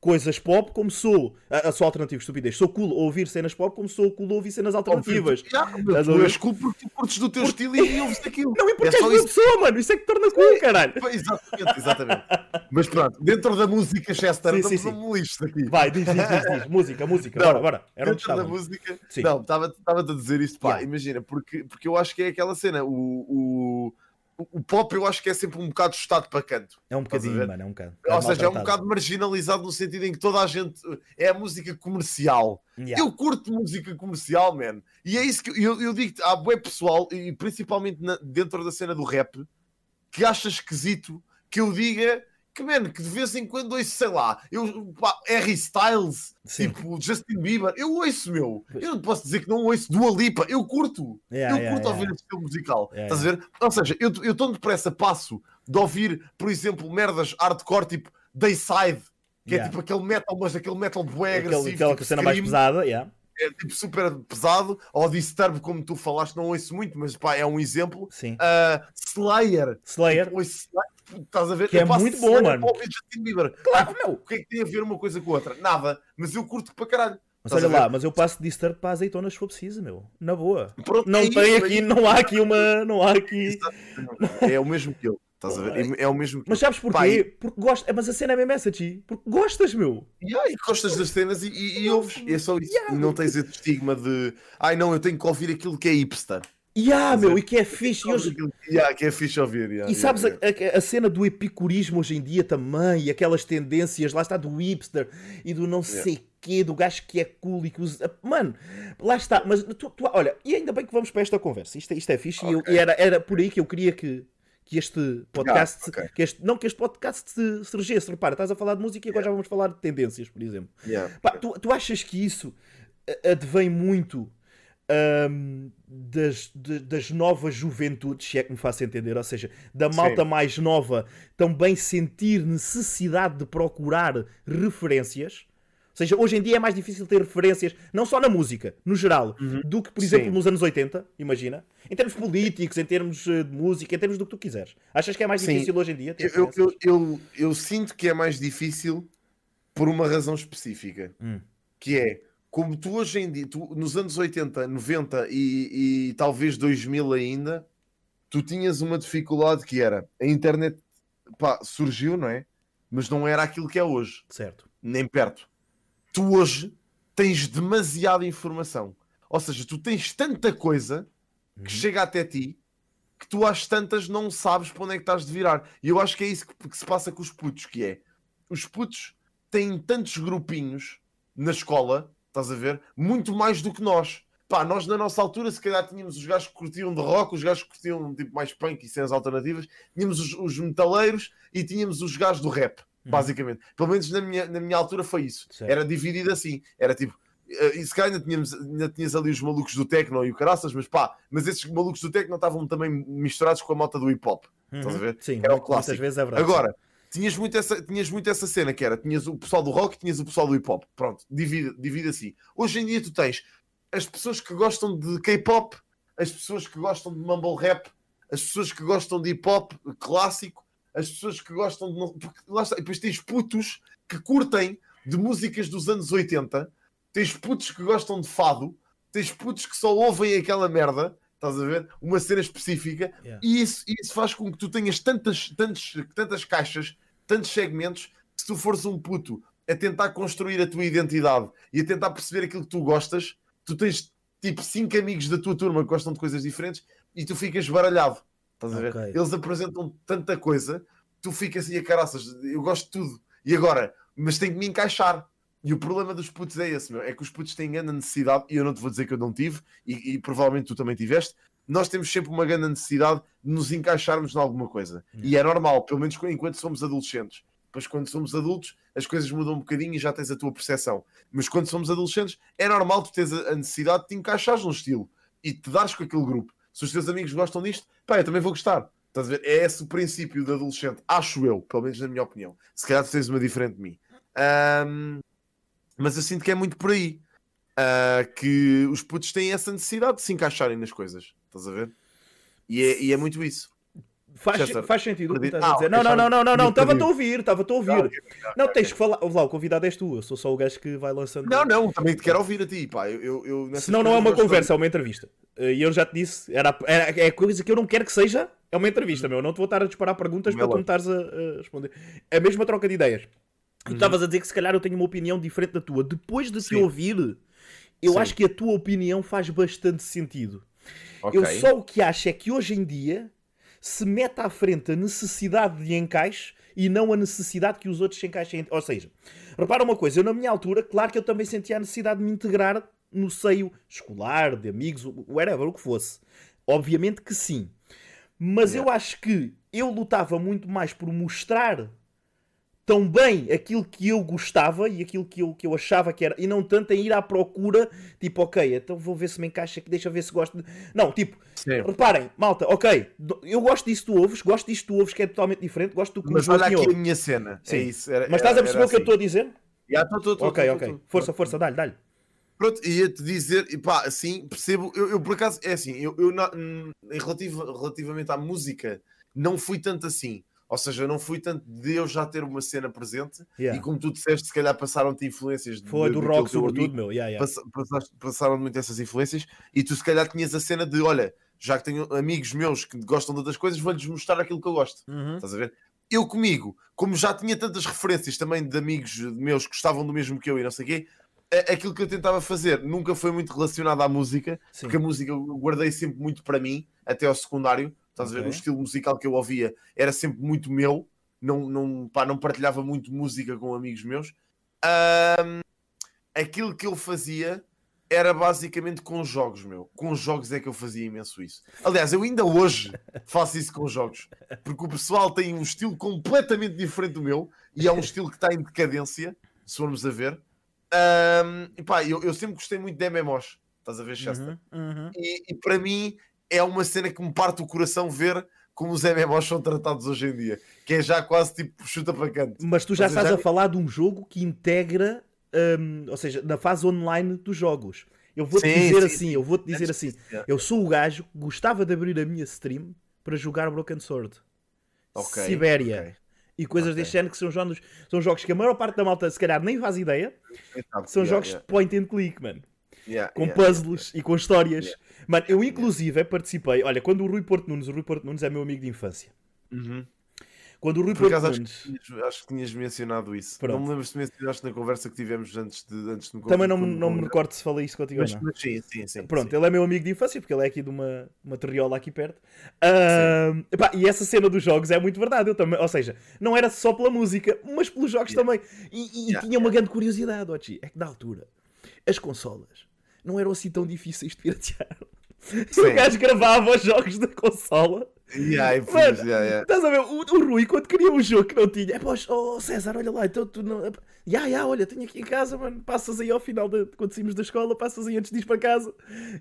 Coisas pop como sou. ah, sou alternativo, estupidez. Sou cool a ouvir cenas pop como sou cool a ouvir cenas alternativas. A tu és cool porque tu curtes do teu estilo e, ouves aquilo. Não, e porque é és isso. pessoa, mano. Isso é que torna cool, caralho. Exatamente, exatamente. Mas pronto, dentro da música Chester, Sim, estamos sim, num lixo aqui. Vai, diz, diz, diz, diz. Música, música. Não, bora, bora. Era dentro da música. Sim. Não, estava-te a dizer isto, pá, Yeah. imagina, porque, porque eu acho que é aquela cena, o, o, o pop eu acho que é sempre um bocado estado para canto. É um bocadinho, mano. É um bocado. Ou seja, é um bocado marginalizado no sentido em que toda a gente é a música comercial. Yeah. Eu curto música comercial, man. E é isso que eu, eu digo há bué pessoal, e principalmente na- dentro da cena do rap, que acha esquisito que eu diga que, man, que de vez em quando ouço, sei lá, eu, pá, Harry Styles, Sim. tipo Justin Bieber, eu ouço, meu. Eu não posso dizer que não ouço Dua Lipa, eu curto. Yeah, eu yeah, curto yeah. ouvir esse estilo musical. Yeah, Estás a ver? Ou seja, eu, eu tão depressa passo de ouvir, por exemplo, merdas hardcore tipo Dayside, que Yeah. é tipo aquele metal, mas aquele metal bué agressivo. aquela tipo cena mais pesada, yeah. é tipo super pesado, ou Disturb, como tu falaste, não ouço muito, mas pá, é um exemplo. Sim. Uh, Slayer, Slayer. tipo, ouço Slayer, estás a ver? Que é Eu passo muito bom, mano. para ouvir Justin Bieber. Claro, meu. O que é que tem a ver uma coisa com a outra? Nada, mas eu curto para caralho. Mas olha lá, mas eu passo de Disturb para azeitonas se for preciso, meu. Na boa. Pronto, Não é tem isso, aqui, é não há aqui uma. Não há aqui. É o mesmo que eu, estás a ver? É, é o mesmo que Mas sabes porquê? E- Porque gosta. Mas a cena é mesmo essa, Ti. Porque gostas, meu. E aí, gostas das cenas e, e, e ouves. E é só isso. E não tens esse estigma de ai não, eu tenho que ouvir aquilo que é hipster. E ah, Mas meu, e que é fixe. E, hoje... Yeah, que é fixe ouvir. yeah, e sabes yeah, yeah. A, a- a cena do epicurismo hoje em dia também, e aquelas tendências, lá está, do hipster e do não sei quê, do gajo que é cool e que usa. Mano, lá está. Mas tu, tu- olha, e ainda bem que vamos para esta conversa. Isto, é- isto é fixe e, eu- e era, era por aí que eu queria que. Que este podcast, ok. que este, não que este podcast se, se regesse, repara, estás a falar de música e agora já vamos falar de tendências, por exemplo. Yeah. Pá, tu, tu achas que isso advém muito ahm, das, de- das novas juventudes, se é que me faço entender, ou seja, da malta Sim. mais nova também sentir necessidade de procurar referências? Ou seja, hoje em dia é mais difícil ter referências, não só na música, no geral, do que, por exemplo, Sim. nos anos 80, imagina. Em termos políticos, em termos eh, de música, em termos do que tu quiseres. Achas que é mais Sim. difícil hoje em dia Eu, eu, eu, eu sinto que é mais difícil por uma razão específica. Hum. Que é, como tu hoje em dia, tu, nos anos 80, 90 e, e talvez 2000 ainda, tu tinhas uma dificuldade que era, a internet pá, surgiu, não é? Mas não era aquilo que é hoje. Certo. nem perto. Tu hoje tens demasiada informação. Ou seja, tu tens tanta coisa que Uhum. chega até ti que tu às tantas não sabes para onde é que estás de virar. E eu acho que é isso que, que se passa com os putos, que é os putos têm tantos grupinhos na escola, estás a ver? Muito mais do que nós. Pá, nós na nossa altura, se calhar tínhamos os gajos que curtiam de rock, os gajos que curtiam tipo mais punk e cenas alternativas, tínhamos os, os metaleiros e tínhamos os gajos do rap, basicamente. Pelo menos na minha, na minha altura foi isso. Certo. Era dividido assim. Era tipo, eh, e se calhar ainda, tínhamos, ainda tinhas ali os malucos do techno e o caraças, mas pá, mas esses malucos do techno estavam também misturados com a moto do hip hop. Estás a ver? Sim, Era o muitas clássico. vezes é verdade. Agora, tinhas muito, essa, tinhas muito essa cena que era, tinhas o pessoal do rock, tinhas o pessoal do hip hop. Pronto, divide, divide assim. Hoje em dia tu tens as pessoas que gostam de K-pop, as pessoas que gostam de mumble rap, as pessoas que gostam de hip hop clássico, as pessoas que gostam de. Porque, lá está, e depois tens putos que curtem de músicas dos anos 80, tens putos que gostam de fado, tens putos que só ouvem aquela merda, estás a ver? Uma cena específica, Yeah. e isso, isso faz com que tu tenhas tantas, tantas, tantas caixas, tantos segmentos, que se tu fores um puto a tentar construir a tua identidade e a tentar perceber aquilo que tu gostas, tu tens tipo cinco amigos da tua turma que gostam de coisas diferentes e tu ficas baralhado. Estás a ver? Eles apresentam tanta coisa, tu ficas assim a caraças, eu gosto de tudo. E agora, mas tenho que me encaixar. E o problema dos putos é esse, meu, é que os putos têm grande necessidade, e eu não te vou dizer que eu não tive, e, e provavelmente tu também tiveste, nós temos sempre uma grande necessidade de nos encaixarmos em alguma coisa. E é normal, pelo menos enquanto somos adolescentes. Depois, quando somos adultos, as coisas mudam um bocadinho e já tens a tua percepção. Mas quando somos adolescentes, é normal tu teres a necessidade de te encaixares num estilo e te dares com aquele grupo. Se os teus amigos gostam disto, pá, eu também vou gostar. Estás a ver? É esse o princípio do adolescente, acho eu, pelo menos na minha opinião. Se calhar tu tens uma diferente de mim. Ahm, mas eu sinto que é muito por aí. Ah, que os putos têm essa necessidade de se encaixarem nas coisas. Estás a ver? E é, e é muito isso. Faz, Chester, faz sentido o que estás a Ah, dizer. ok, Não, não, não, não, não, não, estava-te a ouvir, estava-te a Ah, ouvir. Não, ok. tens que falar. Ouve lá, o convidado és tu, eu sou só o gajo que vai lançando. Não, não, também te quero ouvir a ti, pá. Eu, eu, eu Senão não é uma conversa, é uma entrevista. E eu já te disse, era, era- é coisa que eu não quero que seja, é uma entrevista, meu. Não te vou estar a disparar perguntas é para tu me estares a, a responder. É a mesma troca de ideias. Tu estavas a dizer que se calhar eu tenho uma opinião diferente da tua. Depois de te Sim. ouvir, eu Sim. acho que a tua opinião faz bastante sentido. Ok. Eu só o que acho é que hoje em dia se mete à frente a necessidade de encaixe e não a necessidade que os outros se encaixem. Ou seja, repara uma coisa, eu na minha altura, claro que eu também sentia a necessidade de me integrar no seio escolar, de amigos, whatever, o que fosse. Obviamente que sim. Mas eu acho que eu lutava muito mais por mostrar tão bem aquilo que eu gostava e aquilo que eu, que eu achava que era, e não tanto em ir à procura, tipo, ok, então vou ver se me encaixa aqui, deixa ver se gosto. De... Não, tipo, Sim. reparem, malta, ok, do- eu gosto disso tu ouves, gosto disto tu ouves que é totalmente diferente, gosto do que Mas olha aqui a minha cena. Sim. É isso. Era- Mas estás a perceber o que eu assim. estou a dizer? Já, tô, tô, tô, Ok, ok. Força, força, dá-lhe, dá-lhe. Pronto, ia-te dizer, e pá, assim, percebo, eu, eu por acaso, é assim, eu, eu na- hum, em relativa- relativamente à música, não fui tanto assim. Ou seja, não fui tanto de eu já ter uma cena presente Yeah. e como tu disseste, se calhar passaram-te influências de- Foi do daquilo rock, sobretudo, meu. Yeah, yeah. passa- passaste- passaram muito essas influências e tu se calhar tinhas a cena de, olha, já que tenho amigos meus que gostam de outras coisas, vou-lhes mostrar aquilo que eu gosto. Uhum. Estás a ver? Eu comigo, como já tinha tantas referências também de amigos meus que gostavam do mesmo que eu e não sei o quê, aquilo que eu tentava fazer nunca foi muito relacionado à música, Sim. porque a música eu guardei sempre muito para mim, até ao secundário. Estás a ver? O estilo musical que eu ouvia era sempre muito meu, não, não, pá, não partilhava muito música com amigos meus. Ahm, aquilo que eu fazia era basicamente com jogos, meu. Com jogos é que eu fazia imenso isso. Aliás, eu ainda hoje faço isso com jogos, porque o pessoal tem um estilo completamente diferente do meu e é um estilo que está em decadência, se formos a ver. Ahm, e pá, eu, eu sempre gostei muito de MMOs, estás a ver, Chester? Uhum, uhum. E, e para mim é uma cena que me parte o coração ver como os MMOs são tratados hoje em dia, que é já quase tipo chuta para canto. Mas tu já Mas estás já- a falar de um jogo que integra, hum, ou seja, na fase online dos jogos. Eu vou-te Sim, dizer sim, assim, eu vou-te dizer assim, eu sou o gajo que gostava de abrir a minha stream para jogar Broken Sword, Ok, Sibéria ok. e coisas ok. deste género que são jogos, são jogos que a maior parte da malta se calhar nem faz ideia, são yeah, jogos yeah, de point and click, mano. Yeah, com yeah, puzzles e com histórias. Mano, eu inclusive participei. Olha, quando o Rui Porto Nunes, o Rui Porto Nunes é meu amigo de infância. Uhum. Quando o Rui Por Porto acaso acho Nunes. que, tinhas, acho que tinhas mencionado isso. Pronto. Não me lembro se mencionaste na conversa que tivemos antes de, antes de me Também não, me- não me recordo se falei isso contigo Mas, ou não. mas sim, sim, sim. Pronto, sim. ele é meu amigo de infância porque ele é aqui de uma, uma terriola aqui perto. Ahm, epá, e essa cena dos jogos é muito verdade. Eu também, ou seja, não era só pela música, mas pelos jogos Yeah. também. E, e Yeah, tinha uma grande curiosidade, Ochi, é que na altura as consolas não eram assim tão difíceis de piratear. E Sim. o gajo gravava os jogos da consola Yeah, e Mano, yeah, yeah. Estás a ver? O, o Rui, quando queria um jogo que não tinha, é pô, oh César, olha lá, então tu não. Ya, ya, olha, tenho aqui em casa, mano. Passas aí ao final, de, quando saímos da escola, passas aí antes de ir para casa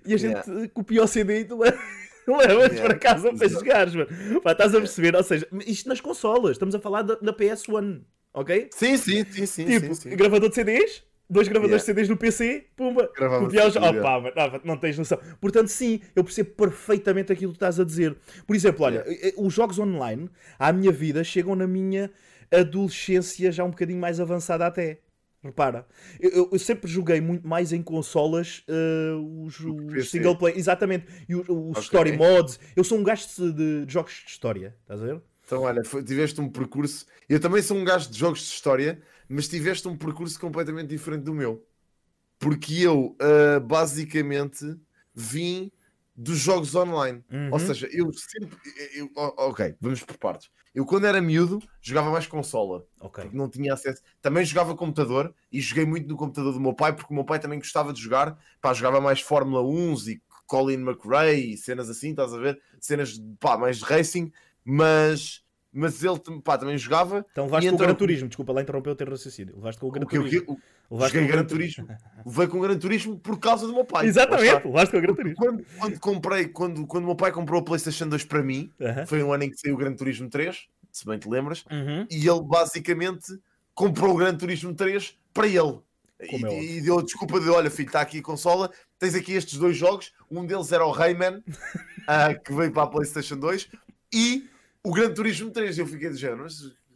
e a gente Yeah. copia o CD e tu le- levas para casa para jogares, mano. Pá, estás a perceber? Ou seja, isto nas consolas, estamos a falar da, da PS1, ok? Sim, sim, sim, sim. tipo, sim, sim. gravador de CDs, dois gravadores Yeah. de CDs no PC, pumba, copiar os... Oh, yeah. não, tens noção. Portanto, sim, eu percebo perfeitamente aquilo que estás a dizer. Por exemplo, olha, eh, os jogos online à minha vida chegam na minha adolescência já um bocadinho mais avançada até. Repara, eu, eu- sempre joguei muito mais em consolas eh, os, os single play, exatamente, e os, os Ok. story mods. Eu sou um gajo de, de jogos de história, estás a ver? Então, olha, foi- tiveste um percurso. Eu também sou um gajo de jogos de história, mas tiveste um percurso completamente diferente do meu. Porque eu, ah, basicamente, vim dos jogos online. Uhum. Ou seja, eu sempre. eu- ok, vamos por partes. Eu, quando era miúdo, jogava mais consola, Ok. porque não tinha acesso. Também jogava computador e joguei muito no computador do meu pai, porque o meu pai também gostava de jogar. Pá, jogava mais Fórmula 1 e Colin McRae e cenas assim, estás a ver? Cenas pá, mais de racing, mas, mas ele pá, também jogava. Então levaste E com o então- Gran Turismo, desculpa lá interromper o teu raciocínio. Levaste com o Gran O que, o Turismo. o, Levaste joguei com o Gran Turismo. levei com o Gran Turismo por causa do meu pai. Exatamente, lá está o Gran Turismo. Quando, quando comprei, quando, quando o meu pai comprou a PlayStation 2 para mim, Aham. foi um ano em que saiu o Gran Turismo 3, se bem te lembras, Uhum. e ele basicamente comprou o Gran Turismo 3 para ele. E, Como é óbvio. e deu a desculpa de: olha, filho, está aqui a consola, tens aqui estes dois jogos. Um deles era o Rayman, ah, que veio para a PlayStation 2, e o Gran Turismo 3. E eu fiquei de género, mas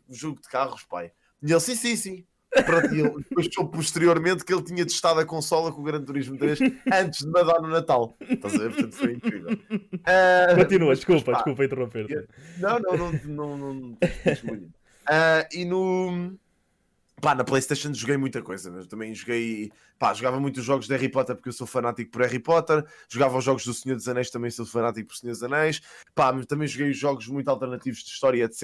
jogo de carros, pai. E ele, sim, sim, sim. Pronto, e ele depois soube posteriormente que ele tinha testado a consola com o Gran Turismo 3 antes de me dar no Natal. Estás a ver? Portanto, foi incrível. Ah, Continua, desculpa, pá, desculpa interromper. não, não, não, não, não, não muito. Ah, e no. Pá, na PlayStation joguei muita coisa, mas também joguei. Pá, jogava muitos jogos de Harry Potter porque eu sou fanático por Harry Potter. Jogava os jogos do Senhor dos Anéis, também sou fanático por Senhor dos Anéis. Pá, mas também joguei jogos muito alternativos de história, etc.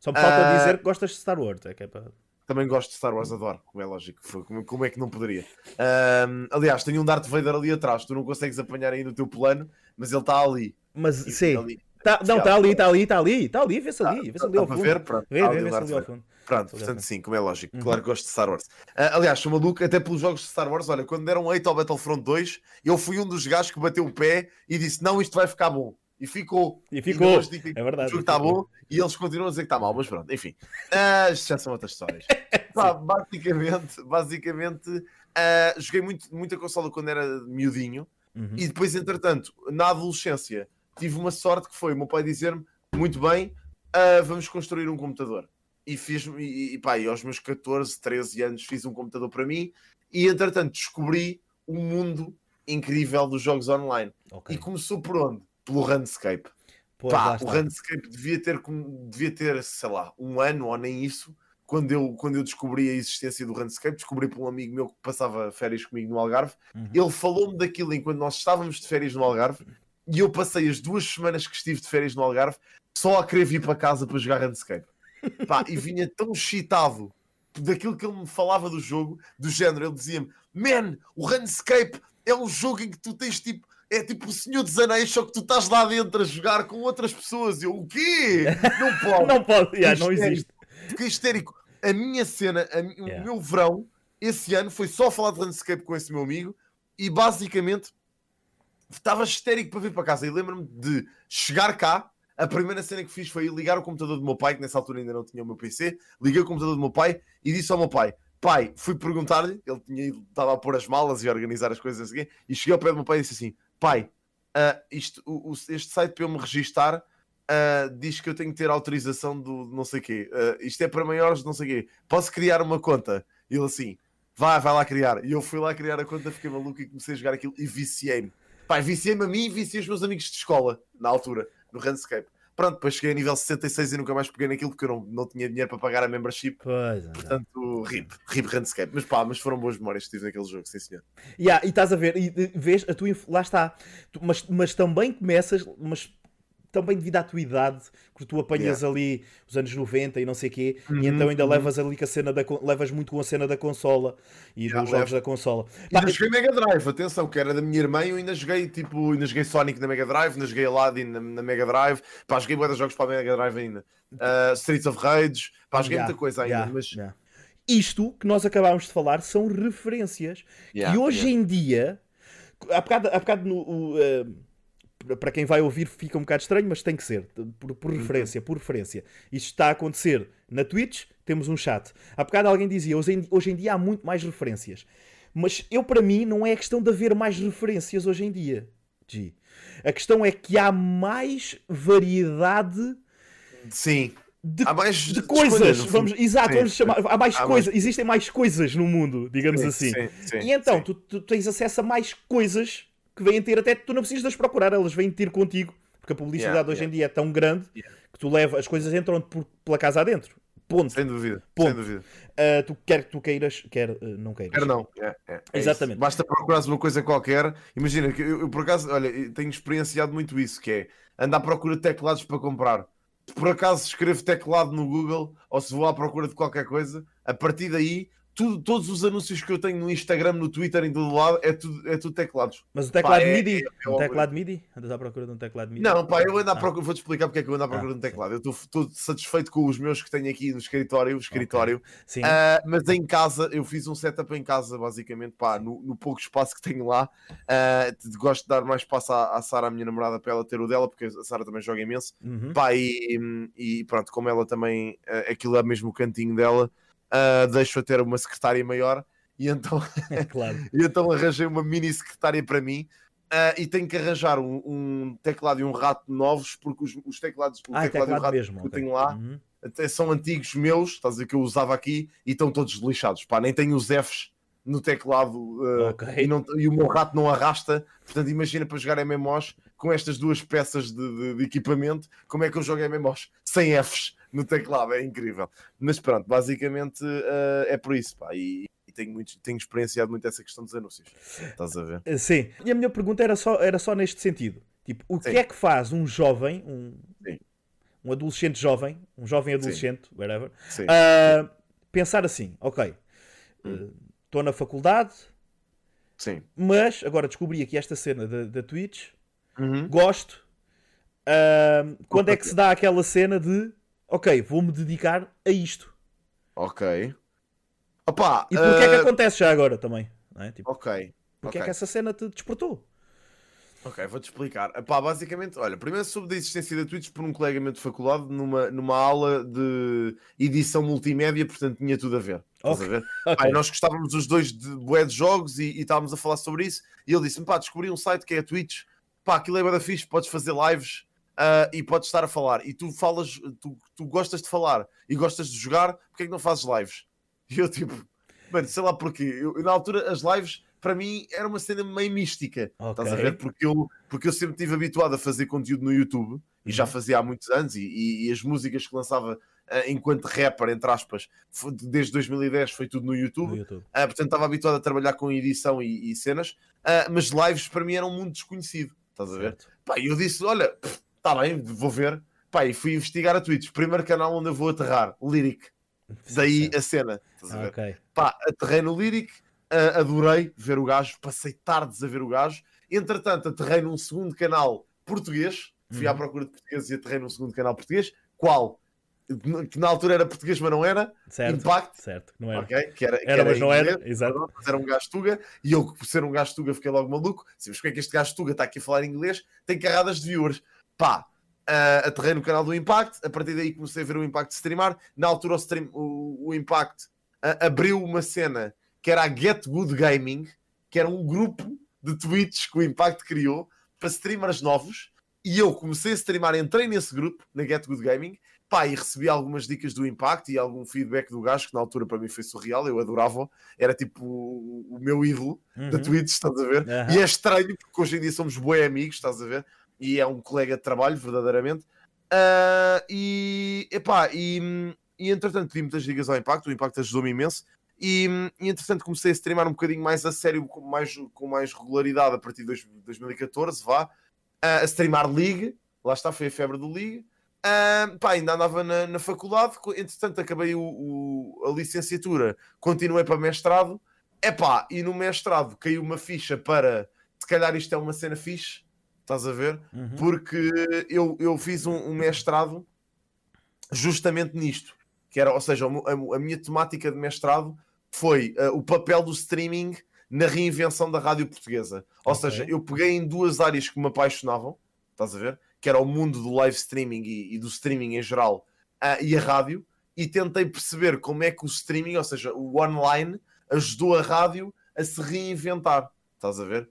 Só me falta Ah. dizer que gostas de Star Wars. É que é para... Também gosto de Star Wars, adoro, como é lógico. Como, como é que não poderia? Ahm, aliás, tenho um Darth Vader ali atrás, tu não consegues apanhar aí no teu plano, mas ele está ali. Mas E sim, tá, não, está ali, está ali, está ali, está ali, vê-se Tá, ali, vê-se tá- ali ao tá fundo. ver? Pronto, Vê, tá vê, ali o vê-se ali ao fundo. Pronto, portanto, sim, como é lógico. Uhum. Claro que gosto de Star Wars. Ah, aliás, sou maluco até pelos jogos de Star Wars. Olha, quando deram 8 ao Battlefront 2, eu fui um dos gajos que bateu o pé e disse: Não, isto vai ficar bom. E ficou. E ficou, que é verdade. O jogo está bom e eles continuam a dizer que está mal, mas pronto, enfim. Isto já são outras histórias. Pá, basicamente, basicamente ah, joguei muito, muita consola quando era miudinho Uhum. e depois, entretanto, na adolescência, tive uma sorte que foi o meu pai dizer-me: Muito bem, ah, vamos construir um computador. E fiz, e, pá, e aos meus 14, 13 anos fiz um computador para mim e, entretanto, descobri um mundo incrível dos jogos online. Ok. E começou por onde? Pelo Runscape. Pois, Pá, o está. Runscape devia ter, devia ter, sei lá, um ano ou nem isso. Quando eu, quando eu descobri a existência do Runscape, descobri por um amigo meu que passava férias comigo no Algarve. Uhum. Ele falou-me daquilo enquanto nós estávamos de férias no Algarve. E eu passei as duas semanas que estive de férias no Algarve só a querer vir para casa para jogar Runscape. Pá, e vinha tão excitado daquilo que ele me falava do jogo, do género. Ele dizia-me: Man, o Runscape é um jogo em que tu tens tipo. É tipo o Senhor dos Anéis, só que tu estás lá dentro a jogar com outras pessoas. Eu, o quê? Não pode. Não pode, yeah, não existe. Fiquei histérico. A minha cena, a Yeah. o meu verão, esse ano, foi só falar de Runscape com esse meu amigo e basicamente estava histérico para vir para casa. E lembro-me de chegar cá. A primeira cena que fiz foi ligar o computador do meu pai, que nessa altura ainda não tinha o meu PC. Liguei o computador do meu pai e disse ao meu pai: Pai, fui perguntar-lhe, ele tinha estava a pôr as malas e a organizar as coisas assim, e cheguei ao pé do meu pai e disse assim: Pai, ah, isto, o- o- este site para eu me registar ah, diz que eu tenho que ter autorização do não sei quê. Ah, isto é para maiores de não sei quê. Posso criar uma conta? E ele assim, vai, vai lá criar. E eu fui lá criar a conta, fiquei maluco e comecei a jogar aquilo e viciei-me. Pai, viciei-me a mim e viciei os meus amigos de escola, na altura, no Runscape. Pronto, depois cheguei a nível 66 e nunca mais peguei naquilo porque eu não, não tinha dinheiro para pagar a membership. Pois, é. Portanto, RIP, RIP Runscape. Mas pá, mas foram boas memórias que tive naquele jogo, sim senhor. Yeah, e estás a ver, e vês a tua lá está, Tu- mas, mas também começas, mas também devido à tua idade, que tu apanhas ali os anos 90 e não sei o quê, Uhum, e então ainda uhum. levas ali com a cena da levas muito com a cena da consola e Já, dos jogos da consola. E Pá, ainda joguei Mega Drive, atenção, que era da minha irmã, eu ainda joguei tipo, ainda joguei Sonic na Mega Drive, ainda joguei Aladdin na, na Mega Drive, pá, joguei muitos jogos para a Mega Drive ainda. Uh, Streets of Rage, pá, joguei yeah, muita coisa ainda, yeah, mas yeah. Isto que nós acabámos de falar são referências Yeah, que hoje yeah. em dia, há bocado, há bocado no, eh, para quem vai ouvir fica um bocado estranho, mas tem que ser, por, por referência, por referência. Isto está a acontecer na Twitch, temos um chat. Há bocado alguém dizia, hoje em, hoje em dia há muito mais referências. Mas eu, para mim, não é a questão de haver mais referências hoje em dia, G. A questão é que há mais variedade sim, de há mais de coisas, vamos, exato, Sim, vamos chamar, há mais Há coisas, existem mais coisas no mundo, digamos Sim, assim. sim, sim, e então, tu, tu tens acesso a mais coisas que vêm ter, até tu não precisas de as procurar, elas vêm ter contigo, porque a publicidade Yeah, hoje yeah. em dia é tão grande Yeah. que tu leva, as coisas entram por, pela casa adentro. Ponto. Sem dúvida, Ponto. sem dúvida. Ah, tu quer que tu queiras, quer ah, não queiras. Quero não. É, é, é Exatamente. isso. Basta procurares uma coisa qualquer. Imagina que eu, eu, por acaso, olha, tenho experienciado muito isso, que é andar à procura de teclados para comprar. Se por acaso escrevo teclado no Google ou se vou à procura de qualquer coisa, a partir daí tudo, todos os anúncios que eu tenho no Instagram, no Twitter, em todo lado, é tudo, é tudo teclados. Mas o teclado Pá, é- MIDI? é- é um teclado MIDI? Andas à procura de um teclado MIDI? Não, pá, eu ando à Ah. procura, vou-te explicar porque é que eu ando à procura Ah, de um teclado. Eu estou satisfeito com os meus que tenho aqui no escritório, o escritório. Sim. Ah, mas em casa, eu fiz um setup em casa, basicamente, pá, no, no pouco espaço que tenho lá. Ah, te- gosto de dar mais espaço à, à Sara, a minha namorada, para ela ter o dela, porque a Sara também joga imenso. Uhum. Pá, e, e pronto, como ela também, ah, aquilo é mesmo o cantinho dela, ah, deixo a ter uma secretária maior. E então, É claro. e então arranjei uma mini secretária para mim. ah, e tenho que arranjar um, um teclado e um rato novos, porque os, os teclados, o Ah, é teclado e o teclado rato mesmo. que eu ok. tenho lá Uhum. até são antigos meus, estás a dizer que eu usava aqui e estão todos lixados. Pá, nem tenho os Fs no teclado uh, Ok. e, não- e o meu rato não arrasta. Portanto, imagina para jogar MMOs com estas duas peças de, de- de equipamento, como é que eu jogo MMOs sem Fs no teclado? É incrível. Mas pronto, basicamente uh, é por isso. Pá, e, e tenho, muito, tenho experienciado muito essa questão dos anúncios. Estás a ver? Uh, Sim. E a minha pergunta era só, era só neste sentido. Tipo, o que Sim. é que faz um jovem, um, Sim. um adolescente jovem, um jovem adolescente, whatever, Sim. a pensar assim, ok, estou na faculdade, Sim. mas agora descobri aqui esta cena da, da Twitch, Uhum. gosto. Ah, quando é que se dá aquela cena de, ok, vou-me dedicar a isto? Ok. Opa, E porquê é que uh, acontece já agora também? Não é? tipo, Ok. porquê é ok. que essa cena te despertou? Ok, vou-te explicar. Epá, basicamente, olha, primeiro soube da existência da Twitch por um colega meu de faculdade numa, numa aula de edição multimédia, portanto tinha tudo a ver. Estás Ok, a ver? ok. Pá, e nós gostávamos os dois de bué de jogos e, e estávamos a falar sobre isso. E ele disse-me, pá, descobri um site que é a Twitch. Pá, aquilo é bué da fixe, podes fazer lives ah, e podes estar a falar. E tu falas, tu, tu gostas de falar e gostas de jogar, porque é que não fazes lives? E eu tipo, mano, sei lá porquê. Eu, na altura as lives, para mim, era uma cena meio mística. Ok. Estás a ver? Porque eu, porque eu sempre estive habituado a fazer conteúdo no YouTube e já Uhum. fazia há muitos anos. E, e- e as músicas que lançava ah, enquanto rapper, entre aspas, foi- desde 2010 foi tudo no YouTube. No YouTube. Ah, portanto, estava habituado a trabalhar com edição e, e cenas, Ah, mas lives para mim eram muito desconhecido. Estás a ver? Certo. Pá, e eu disse: Olha, está bem, vou ver. Pá, e fui investigar a Twitch. Primeiro canal onde eu vou aterrar, Lyric. Daí a cena. Estás a ver? Ah, ok. Pá, aterrei no Lyric, ah, adorei ver o gajo, passei tardes a ver o gajo. Entretanto, aterrei num segundo canal português, fui à Uhum. procura de português e aterrei num segundo canal português. Qual? Que na altura era português, mas não era. Certo. Impact. Certo. Não era. Ok? Que era, que Era, mas não era. Exato. mas era um gajo tuga. E eu, por ser um gajo tuga, fiquei logo maluco. Sim, mas como é que este gajo tuga está aqui a falar inglês? Tem carradas de viewers. Pá, ah, aterrei no canal do Impact. A partir daí comecei a ver o Impact streamar. Na altura, o, stream, o, o Impact ah, abriu uma cena que era a Get Good Gaming, que era um grupo de tweets que o Impact criou para streamers novos. E eu comecei a streamar, entrei nesse grupo, na Get Good Gaming, pá, e recebi algumas dicas do Impact e algum feedback do gajo, que na altura para mim foi surreal, eu adorava, era tipo o, o meu ídolo da Uhum. Twitch, estás a ver? Aham. E é estranho, porque hoje em dia somos boi amigos, estás a ver? E é um colega de trabalho, verdadeiramente. Ah, e, epá, e, e entretanto pedi muitas dicas ao Impact, o Impact ajudou-me imenso. E, e entretanto comecei a streamar um bocadinho mais a sério, com mais, com mais regularidade a partir de dois- 2014, vá, ah, a streamar League, lá está, foi a febre do League. Ah, pá, ainda andava na, na faculdade, entretanto acabei o, o- a licenciatura, continuei para mestrado, epá, e no mestrado caiu uma ficha para, se calhar isto é uma cena fixe, estás a ver? Uhum. Porque eu, eu fiz um, um mestrado justamente nisto, que era, ou seja, a, a minha temática de mestrado foi ah, o papel do streaming na reinvenção da rádio portuguesa. Ou Ok. seja, eu peguei em duas áreas que me apaixonavam, estás a ver? Que era o mundo do live streaming e, e do streaming em geral ah, e a rádio, e tentei perceber como é que o streaming, ou seja, o online, ajudou a rádio a se reinventar, estás a ver?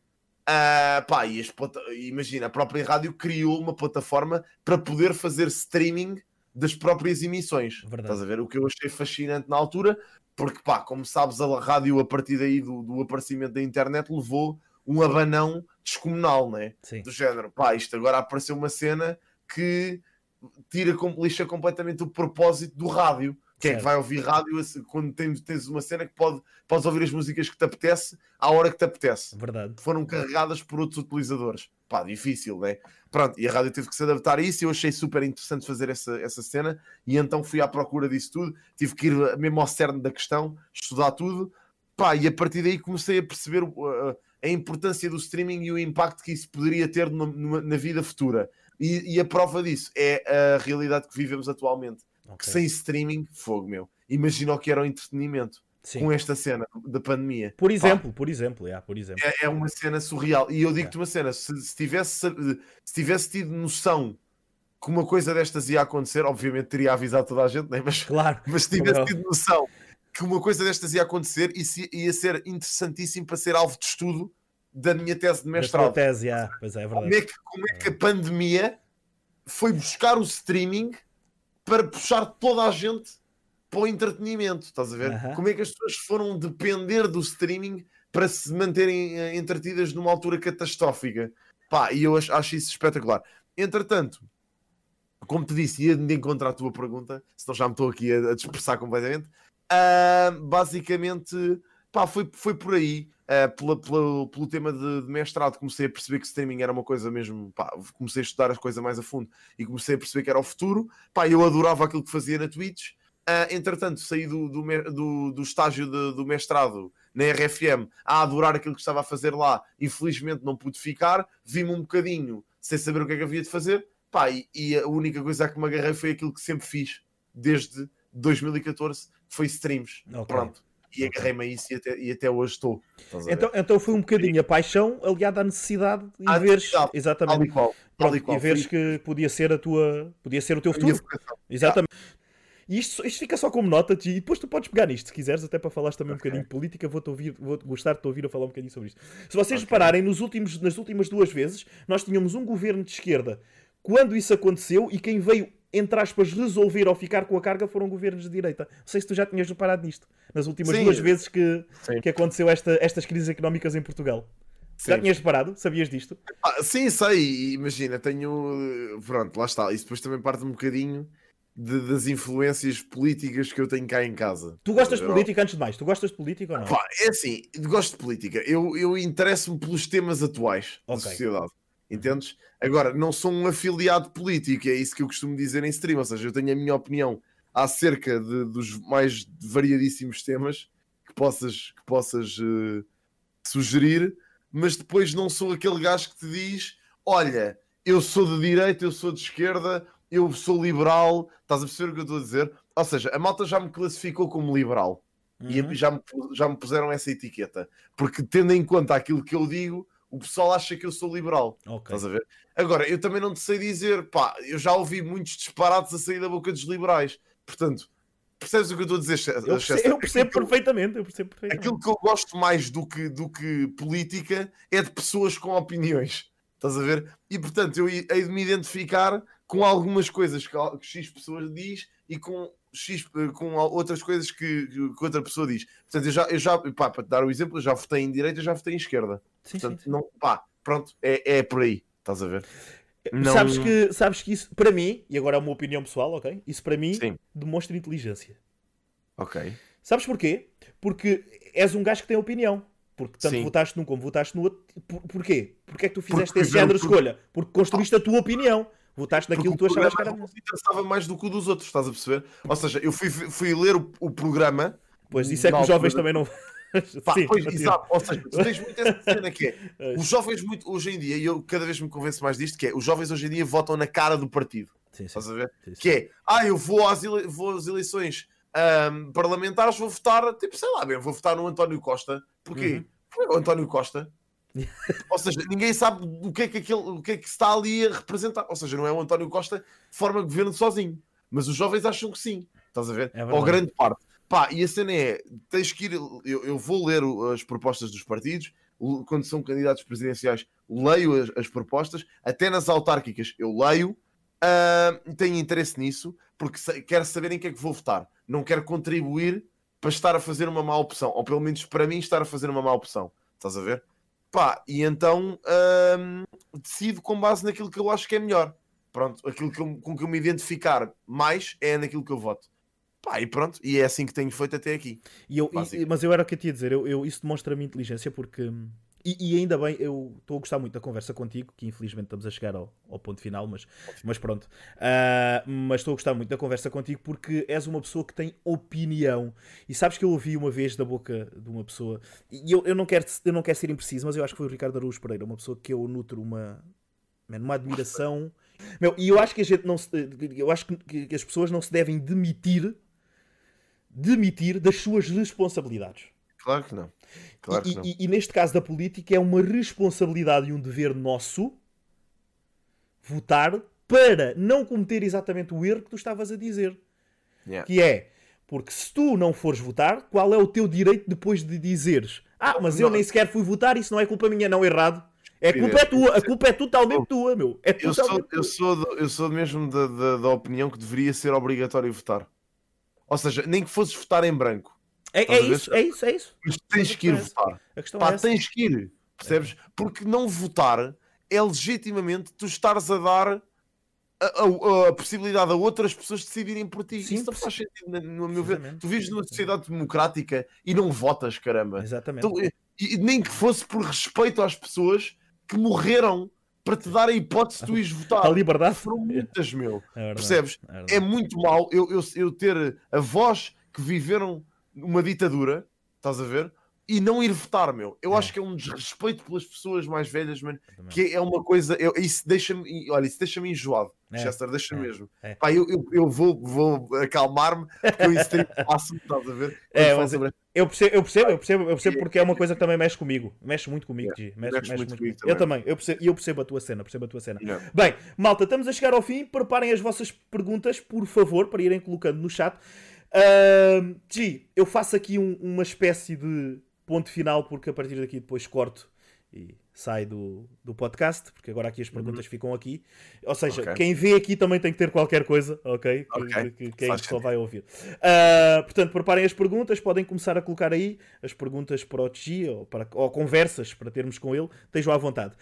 Ah, pá, e as plata- imagina, a própria rádio criou uma plataforma para poder fazer streaming das próprias emissões. Verdade. Estás a ver? O que eu achei fascinante na altura, porque pá, como sabes, a rádio a partir daí do, do aparecimento da internet levou um abanão descomunal, né? Sim. Do género, pá, isto agora apareceu uma cena que tira, lixa completamente o propósito do rádio, Quem é que vai ouvir rádio quando tens, tens uma cena que pode, podes ouvir as músicas que te apetece à hora que te apetece? Verdade. Foram carregadas por outros utilizadores. Pá, difícil, né? Pronto, e a rádio teve que se adaptar a isso e eu achei super interessante fazer essa, essa cena e então fui à procura disso tudo. Tive que ir mesmo ao cerne da questão, estudar tudo. Pá, e a partir daí comecei a perceber a, a importância do streaming e o impacto que isso poderia ter numa- numa- na vida futura. E, e a prova disso é a realidade que vivemos atualmente. Que Ok. sem streaming, fogo meu. Imagina o que era o entretenimento Sim. com esta cena da pandemia. Por Pá, exemplo, por exemplo, yeah, por exemplo. é, é uma cena surreal. E eu digo-te uma cena: se, se tivesse, se tivesse tido noção que uma coisa destas ia acontecer, obviamente teria avisado toda a gente, né? mas, Claro. mas se tivesse tido noção que uma coisa destas ia acontecer, isso ia- ser interessantíssimo para ser alvo de estudo da minha tese de mestrado. tese, yeah, pois é, é Como verdade. é, que, como é que a pandemia foi buscar o streaming para puxar toda a gente para o entretenimento? Estás a ver? Aham. Como é que as pessoas foram depender do streaming para se manterem eh, entretidas numa altura catastrófica? Pá, e eu acho, acho isso espetacular. Entretanto, como te disse, ia de encontrar a tua pergunta, senão já me estou aqui a, a dispersar completamente. Ah, basicamente, pá, foi, foi por aí. ah, pela- pela- pelo tema de, de mestrado, comecei a perceber que streaming era uma coisa mesmo. Pá, comecei a estudar as coisas mais a fundo e comecei a perceber que era o futuro. Pá, eu adorava aquilo que fazia na Twitch. Ah, entretanto, saí do, do, do- do estágio de- do mestrado na RFM a adorar aquilo que estava a fazer lá. Infelizmente não pude ficar, vi-me um bocadinho sem saber o que é que havia de fazer. Pá, e, e a única coisa que me agarrei foi aquilo que sempre fiz desde 2014, que foi streams. Ok. Pronto. E agarrei-me a isso e até, e até hoje estou. Então, então foi um bocadinho a paixão aliada à necessidade e À veres Tal exatamente e qual. Tal e qual. e veres Foi que podia ser a tua podia ser o teu futuro. Exatamente. E isto, isto fica só como nota e depois tu podes pegar nisto, se quiseres, até para falares também um Ok. bocadinho de política, vou-te ouvir, vou gostar de te ouvir a falar um bocadinho sobre isto. Se vocês Ok. repararem, nos últimos, nas últimas duas vezes, nós tínhamos um governo de esquerda quando isso aconteceu e quem veio, entre aspas, resolver ou ficar com a carga foram governos de direita. Não sei se tu já tinhas reparado nisto, nas últimas Sim. duas vezes que, Sim. que aconteceu esta, estas crises económicas em Portugal. Já Sim. tinhas reparado? Sabias disto? Ah, sim, sei. Imagina, tenho. Pronto, lá está. Isso depois também parte um bocadinho de- das influências políticas que eu tenho cá em casa. Tu gostas de política antes de mais? Tu gostas de política ou não? Pá, é assim, gosto de política. Eu, eu interesso-me pelos temas atuais Ok. da sociedade. Entendes? Agora, não sou um afiliado político, é isso que eu costumo dizer em stream. Ou seja, eu tenho a minha opinião acerca de- dos mais variadíssimos temas que possas, que possas eh, sugerir, mas depois não sou aquele gajo que te diz: olha, eu sou de direita, eu sou de esquerda, eu sou liberal. Estás a perceber o que eu estou a dizer? Ou seja, a malta já me classificou como liberal e Uhum. já me, já me puseram essa etiqueta. Porque tendo em conta aquilo que eu digo, o pessoal acha que eu sou liberal. Ok. Estás a ver? Agora, eu também não te sei dizer, pá, eu já ouvi muitos disparates a sair da boca dos liberais. Portanto, percebes o que eu estou a dizer, Eu percebo, eu percebo Aquilo perfeitamente, eu percebo perfeitamente. Aquilo que eu gosto mais do que, do que política é de pessoas com opiniões. Estás a ver? E portanto, eu hei de me identificar com algumas coisas que, que X pessoas diz e com X eh, com outras coisas que, que outra pessoa diz. Portanto, eu já, eu já pá, para te dar o exemplo, eu já votei em direita, eu já votei em esquerda. Sim, Portanto, sim. não, pá, pronto, é, é por aí. Estás a ver? Não- Sabes, que, sabes que isso, para mim, e agora é uma opinião pessoal, ok? Isso para mim Sim. demonstra inteligência. Ok. Sabes porquê? Porque és um gajo que tem opinião. Porque tanto Sim. votaste num como votaste no outro. Por, porquê? Porque é que tu fizeste Porque esse género de porque- escolha? Porque construíste a tua opinião. Votaste naquilo que tu Porque achavas que era. se interessava mais do que o dos outros, estás a perceber? Ou seja, eu fui, fui ler o, o programa. Pois isso é que os jovens também não. Pá, Sim, pois, exato. Ou seja, tens muito essa cena que é. Os jovens, muito, hoje em dia, e eu cada vez me convenço mais disto, que é os jovens hoje em dia votam na cara do partido. Sim, sim, Estás a ver? sim, sim. Que é, ah, eu vou às, ele- vou às eleições ahm, parlamentares, vou votar, tipo, sei lá, bem, vou votar no António Costa. Porquê? Uhum. Foi o António Costa. Ou seja, ninguém sabe o que, é que aquele, o que é que está ali a representar. Ou seja, não é o António Costa que forma governo sozinho. Mas os jovens acham que sim. Estás a ver? É Ou grande parte. Pá, e a cena é: tens que ir. Eu, eu vou ler as propostas dos partidos, quando são candidatos presidenciais, leio as, as propostas, até nas autárquicas eu leio, ah, tenho interesse nisso, porque sei- quero saber em que é que vou votar. Não quero contribuir para estar a fazer uma má opção, ou pelo menos para mim estar a fazer uma má opção. Estás a ver? Pá, e então ahm, decido com base naquilo que eu acho que é melhor. Pronto, aquilo que eu- com que eu me identificar mais é naquilo que eu voto. Pá, e pronto, e é assim que tenho feito até aqui. E eu, e- mas eu era o que eu te ia dizer, eu, eu- isso demonstra a minha inteligência porque. E, e ainda bem, eu estou a gostar muito da conversa contigo, que infelizmente estamos a chegar ao, ao ponto final, mas, mas pronto. Ah, mas estou a gostar muito da conversa contigo porque és uma pessoa que tem opinião. E sabes que eu ouvi uma vez da boca de uma pessoa, e eu, eu, não, quero, eu não quero ser impreciso, mas eu acho que foi o Ricardo Araújo Pereira, uma pessoa que eu nutro uma, uma admiração. Meu, e eu acho que a gente não se, eu acho que as pessoas não se devem demitir demitir das suas responsabilidades. Claro que não. Claro e, que não. e- e neste caso da política é uma responsabilidade e um dever nosso votar para não cometer exatamente o erro que tu estavas a dizer. Yeah. Que é, porque se tu não fores votar, qual é o teu direito depois de dizeres ah, mas eu Não. nem sequer fui votar, isso não é culpa minha, não, errado. É culpa é tua, a culpa é totalmente tua, meu. É Eu sou, eu sou, do- eu sou mesmo da, da, da opinião que deveria ser obrigatório votar. Ou seja, nem que fosses votar em branco, É, é isso, é isso, é isso. mas tens que ir Mas votar. Pá, é tens que ir, percebes? Porque não votar é legitimamente tu estares a dar a, a- a possibilidade a outras pessoas decidirem por ti. Sim, Isso não faz sentido, na- no meu ver. Tu vives numa sociedade democrática e não votas, caramba. Exatamente. Então, e, nem que fosse por respeito às pessoas que morreram para te dar a hipótese de tu ires votar. a liberdade. Foram muitas, meu. É verdade, Percebes? é. É muito mau eu, eu, eu ter avós que viveram uma ditadura, estás a ver? E não ir votar, meu. Eu É. acho que é um desrespeito pelas pessoas mais velhas, mano. Também. Que é uma coisa. Eu, isso deixa-me. Olha, isso deixa-me enjoado. É, Chester, deixa-me é, mesmo. é. Pá, eu, eu, eu vou, vou acalmar-me, porque eu isso estás a ver? É, mas sobre- Eu percebo, eu percebo, eu percebo, eu percebo porque é uma coisa que também mexe comigo. Mexe muito comigo, G. Mexe, mexe mexe muito muito comigo comigo. Eu também, eu percebo, eu percebo a tua cena, percebo a tua cena. Yeah. Bem, malta, estamos a chegar ao fim. Preparem as vossas perguntas, por favor, para irem colocando no chat. Ahm, Gi, eu faço aqui um- uma espécie de ponto final, porque a partir daqui depois corto e sai do, do podcast, porque agora aqui as perguntas ficam aqui. Ou seja, Uhum. Ok. quem vê aqui também tem que ter qualquer coisa, ok? Que, Ok. que- que- que é que só vai ouvir. Ah, portanto, preparem as perguntas, podem começar a colocar aí as perguntas para o Gi ou, para, ou conversas para termos com ele, estejam à vontade.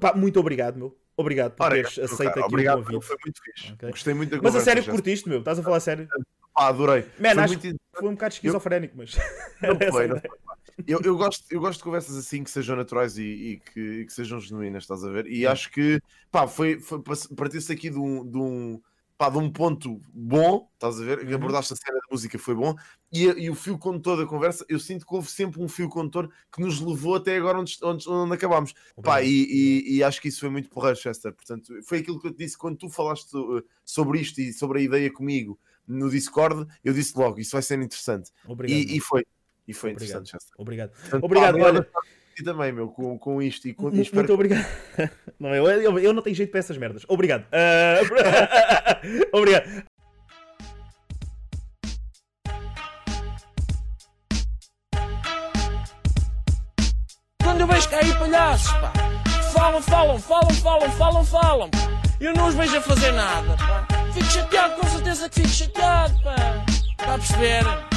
Pá, muito obrigado, meu. Obrigado por Ora, teres cara, aceito aqui obrigado, o convite. Foi muito fixe. Ok. Gostei muito da Mas a conversa, sério Chester. curtiste, meu? Estás a falar a sério? Pá, adorei. Man, Foi muito Foi um bocado esquizofrénico, mas. Não foi, não foi. Eu, eu, gosto, eu gosto de conversas assim que sejam naturais e, e que, e que sejam genuínas, estás a ver? E acho que pá, foi, foi partiu-se aqui de um, de, um, pá, de um ponto bom, estás a ver? Uhum. abordaste a cena da música, foi bom. E, e o fio condutor da conversa, eu sinto que houve sempre um fio condutor que nos levou até agora onde, onde, onde acabámos. Pá, e, e- e acho que isso foi muito porreiro, Chester. Portanto, foi aquilo que eu te disse quando tu falaste uh, sobre isto e sobre a ideia comigo no Discord. Eu disse logo, isso vai ser interessante. Obrigado. E, e foi. E foi Obrigado. interessante, Chester. Obrigado. Portanto, Obrigado, pá, olha. E também, meu, com, com isto e com espero Muito obrigado. Não, eu, eu, eu não tenho jeito para essas merdas. Obrigado. Ah, obrigado. Quando eu vejo cair palhaços, pá, falam, falam, falam, falam, falam, falam, pá. Eu não os vejo a fazer nada, pá. Fico chateado, com certeza que fico chateado, pá. Está a perceber?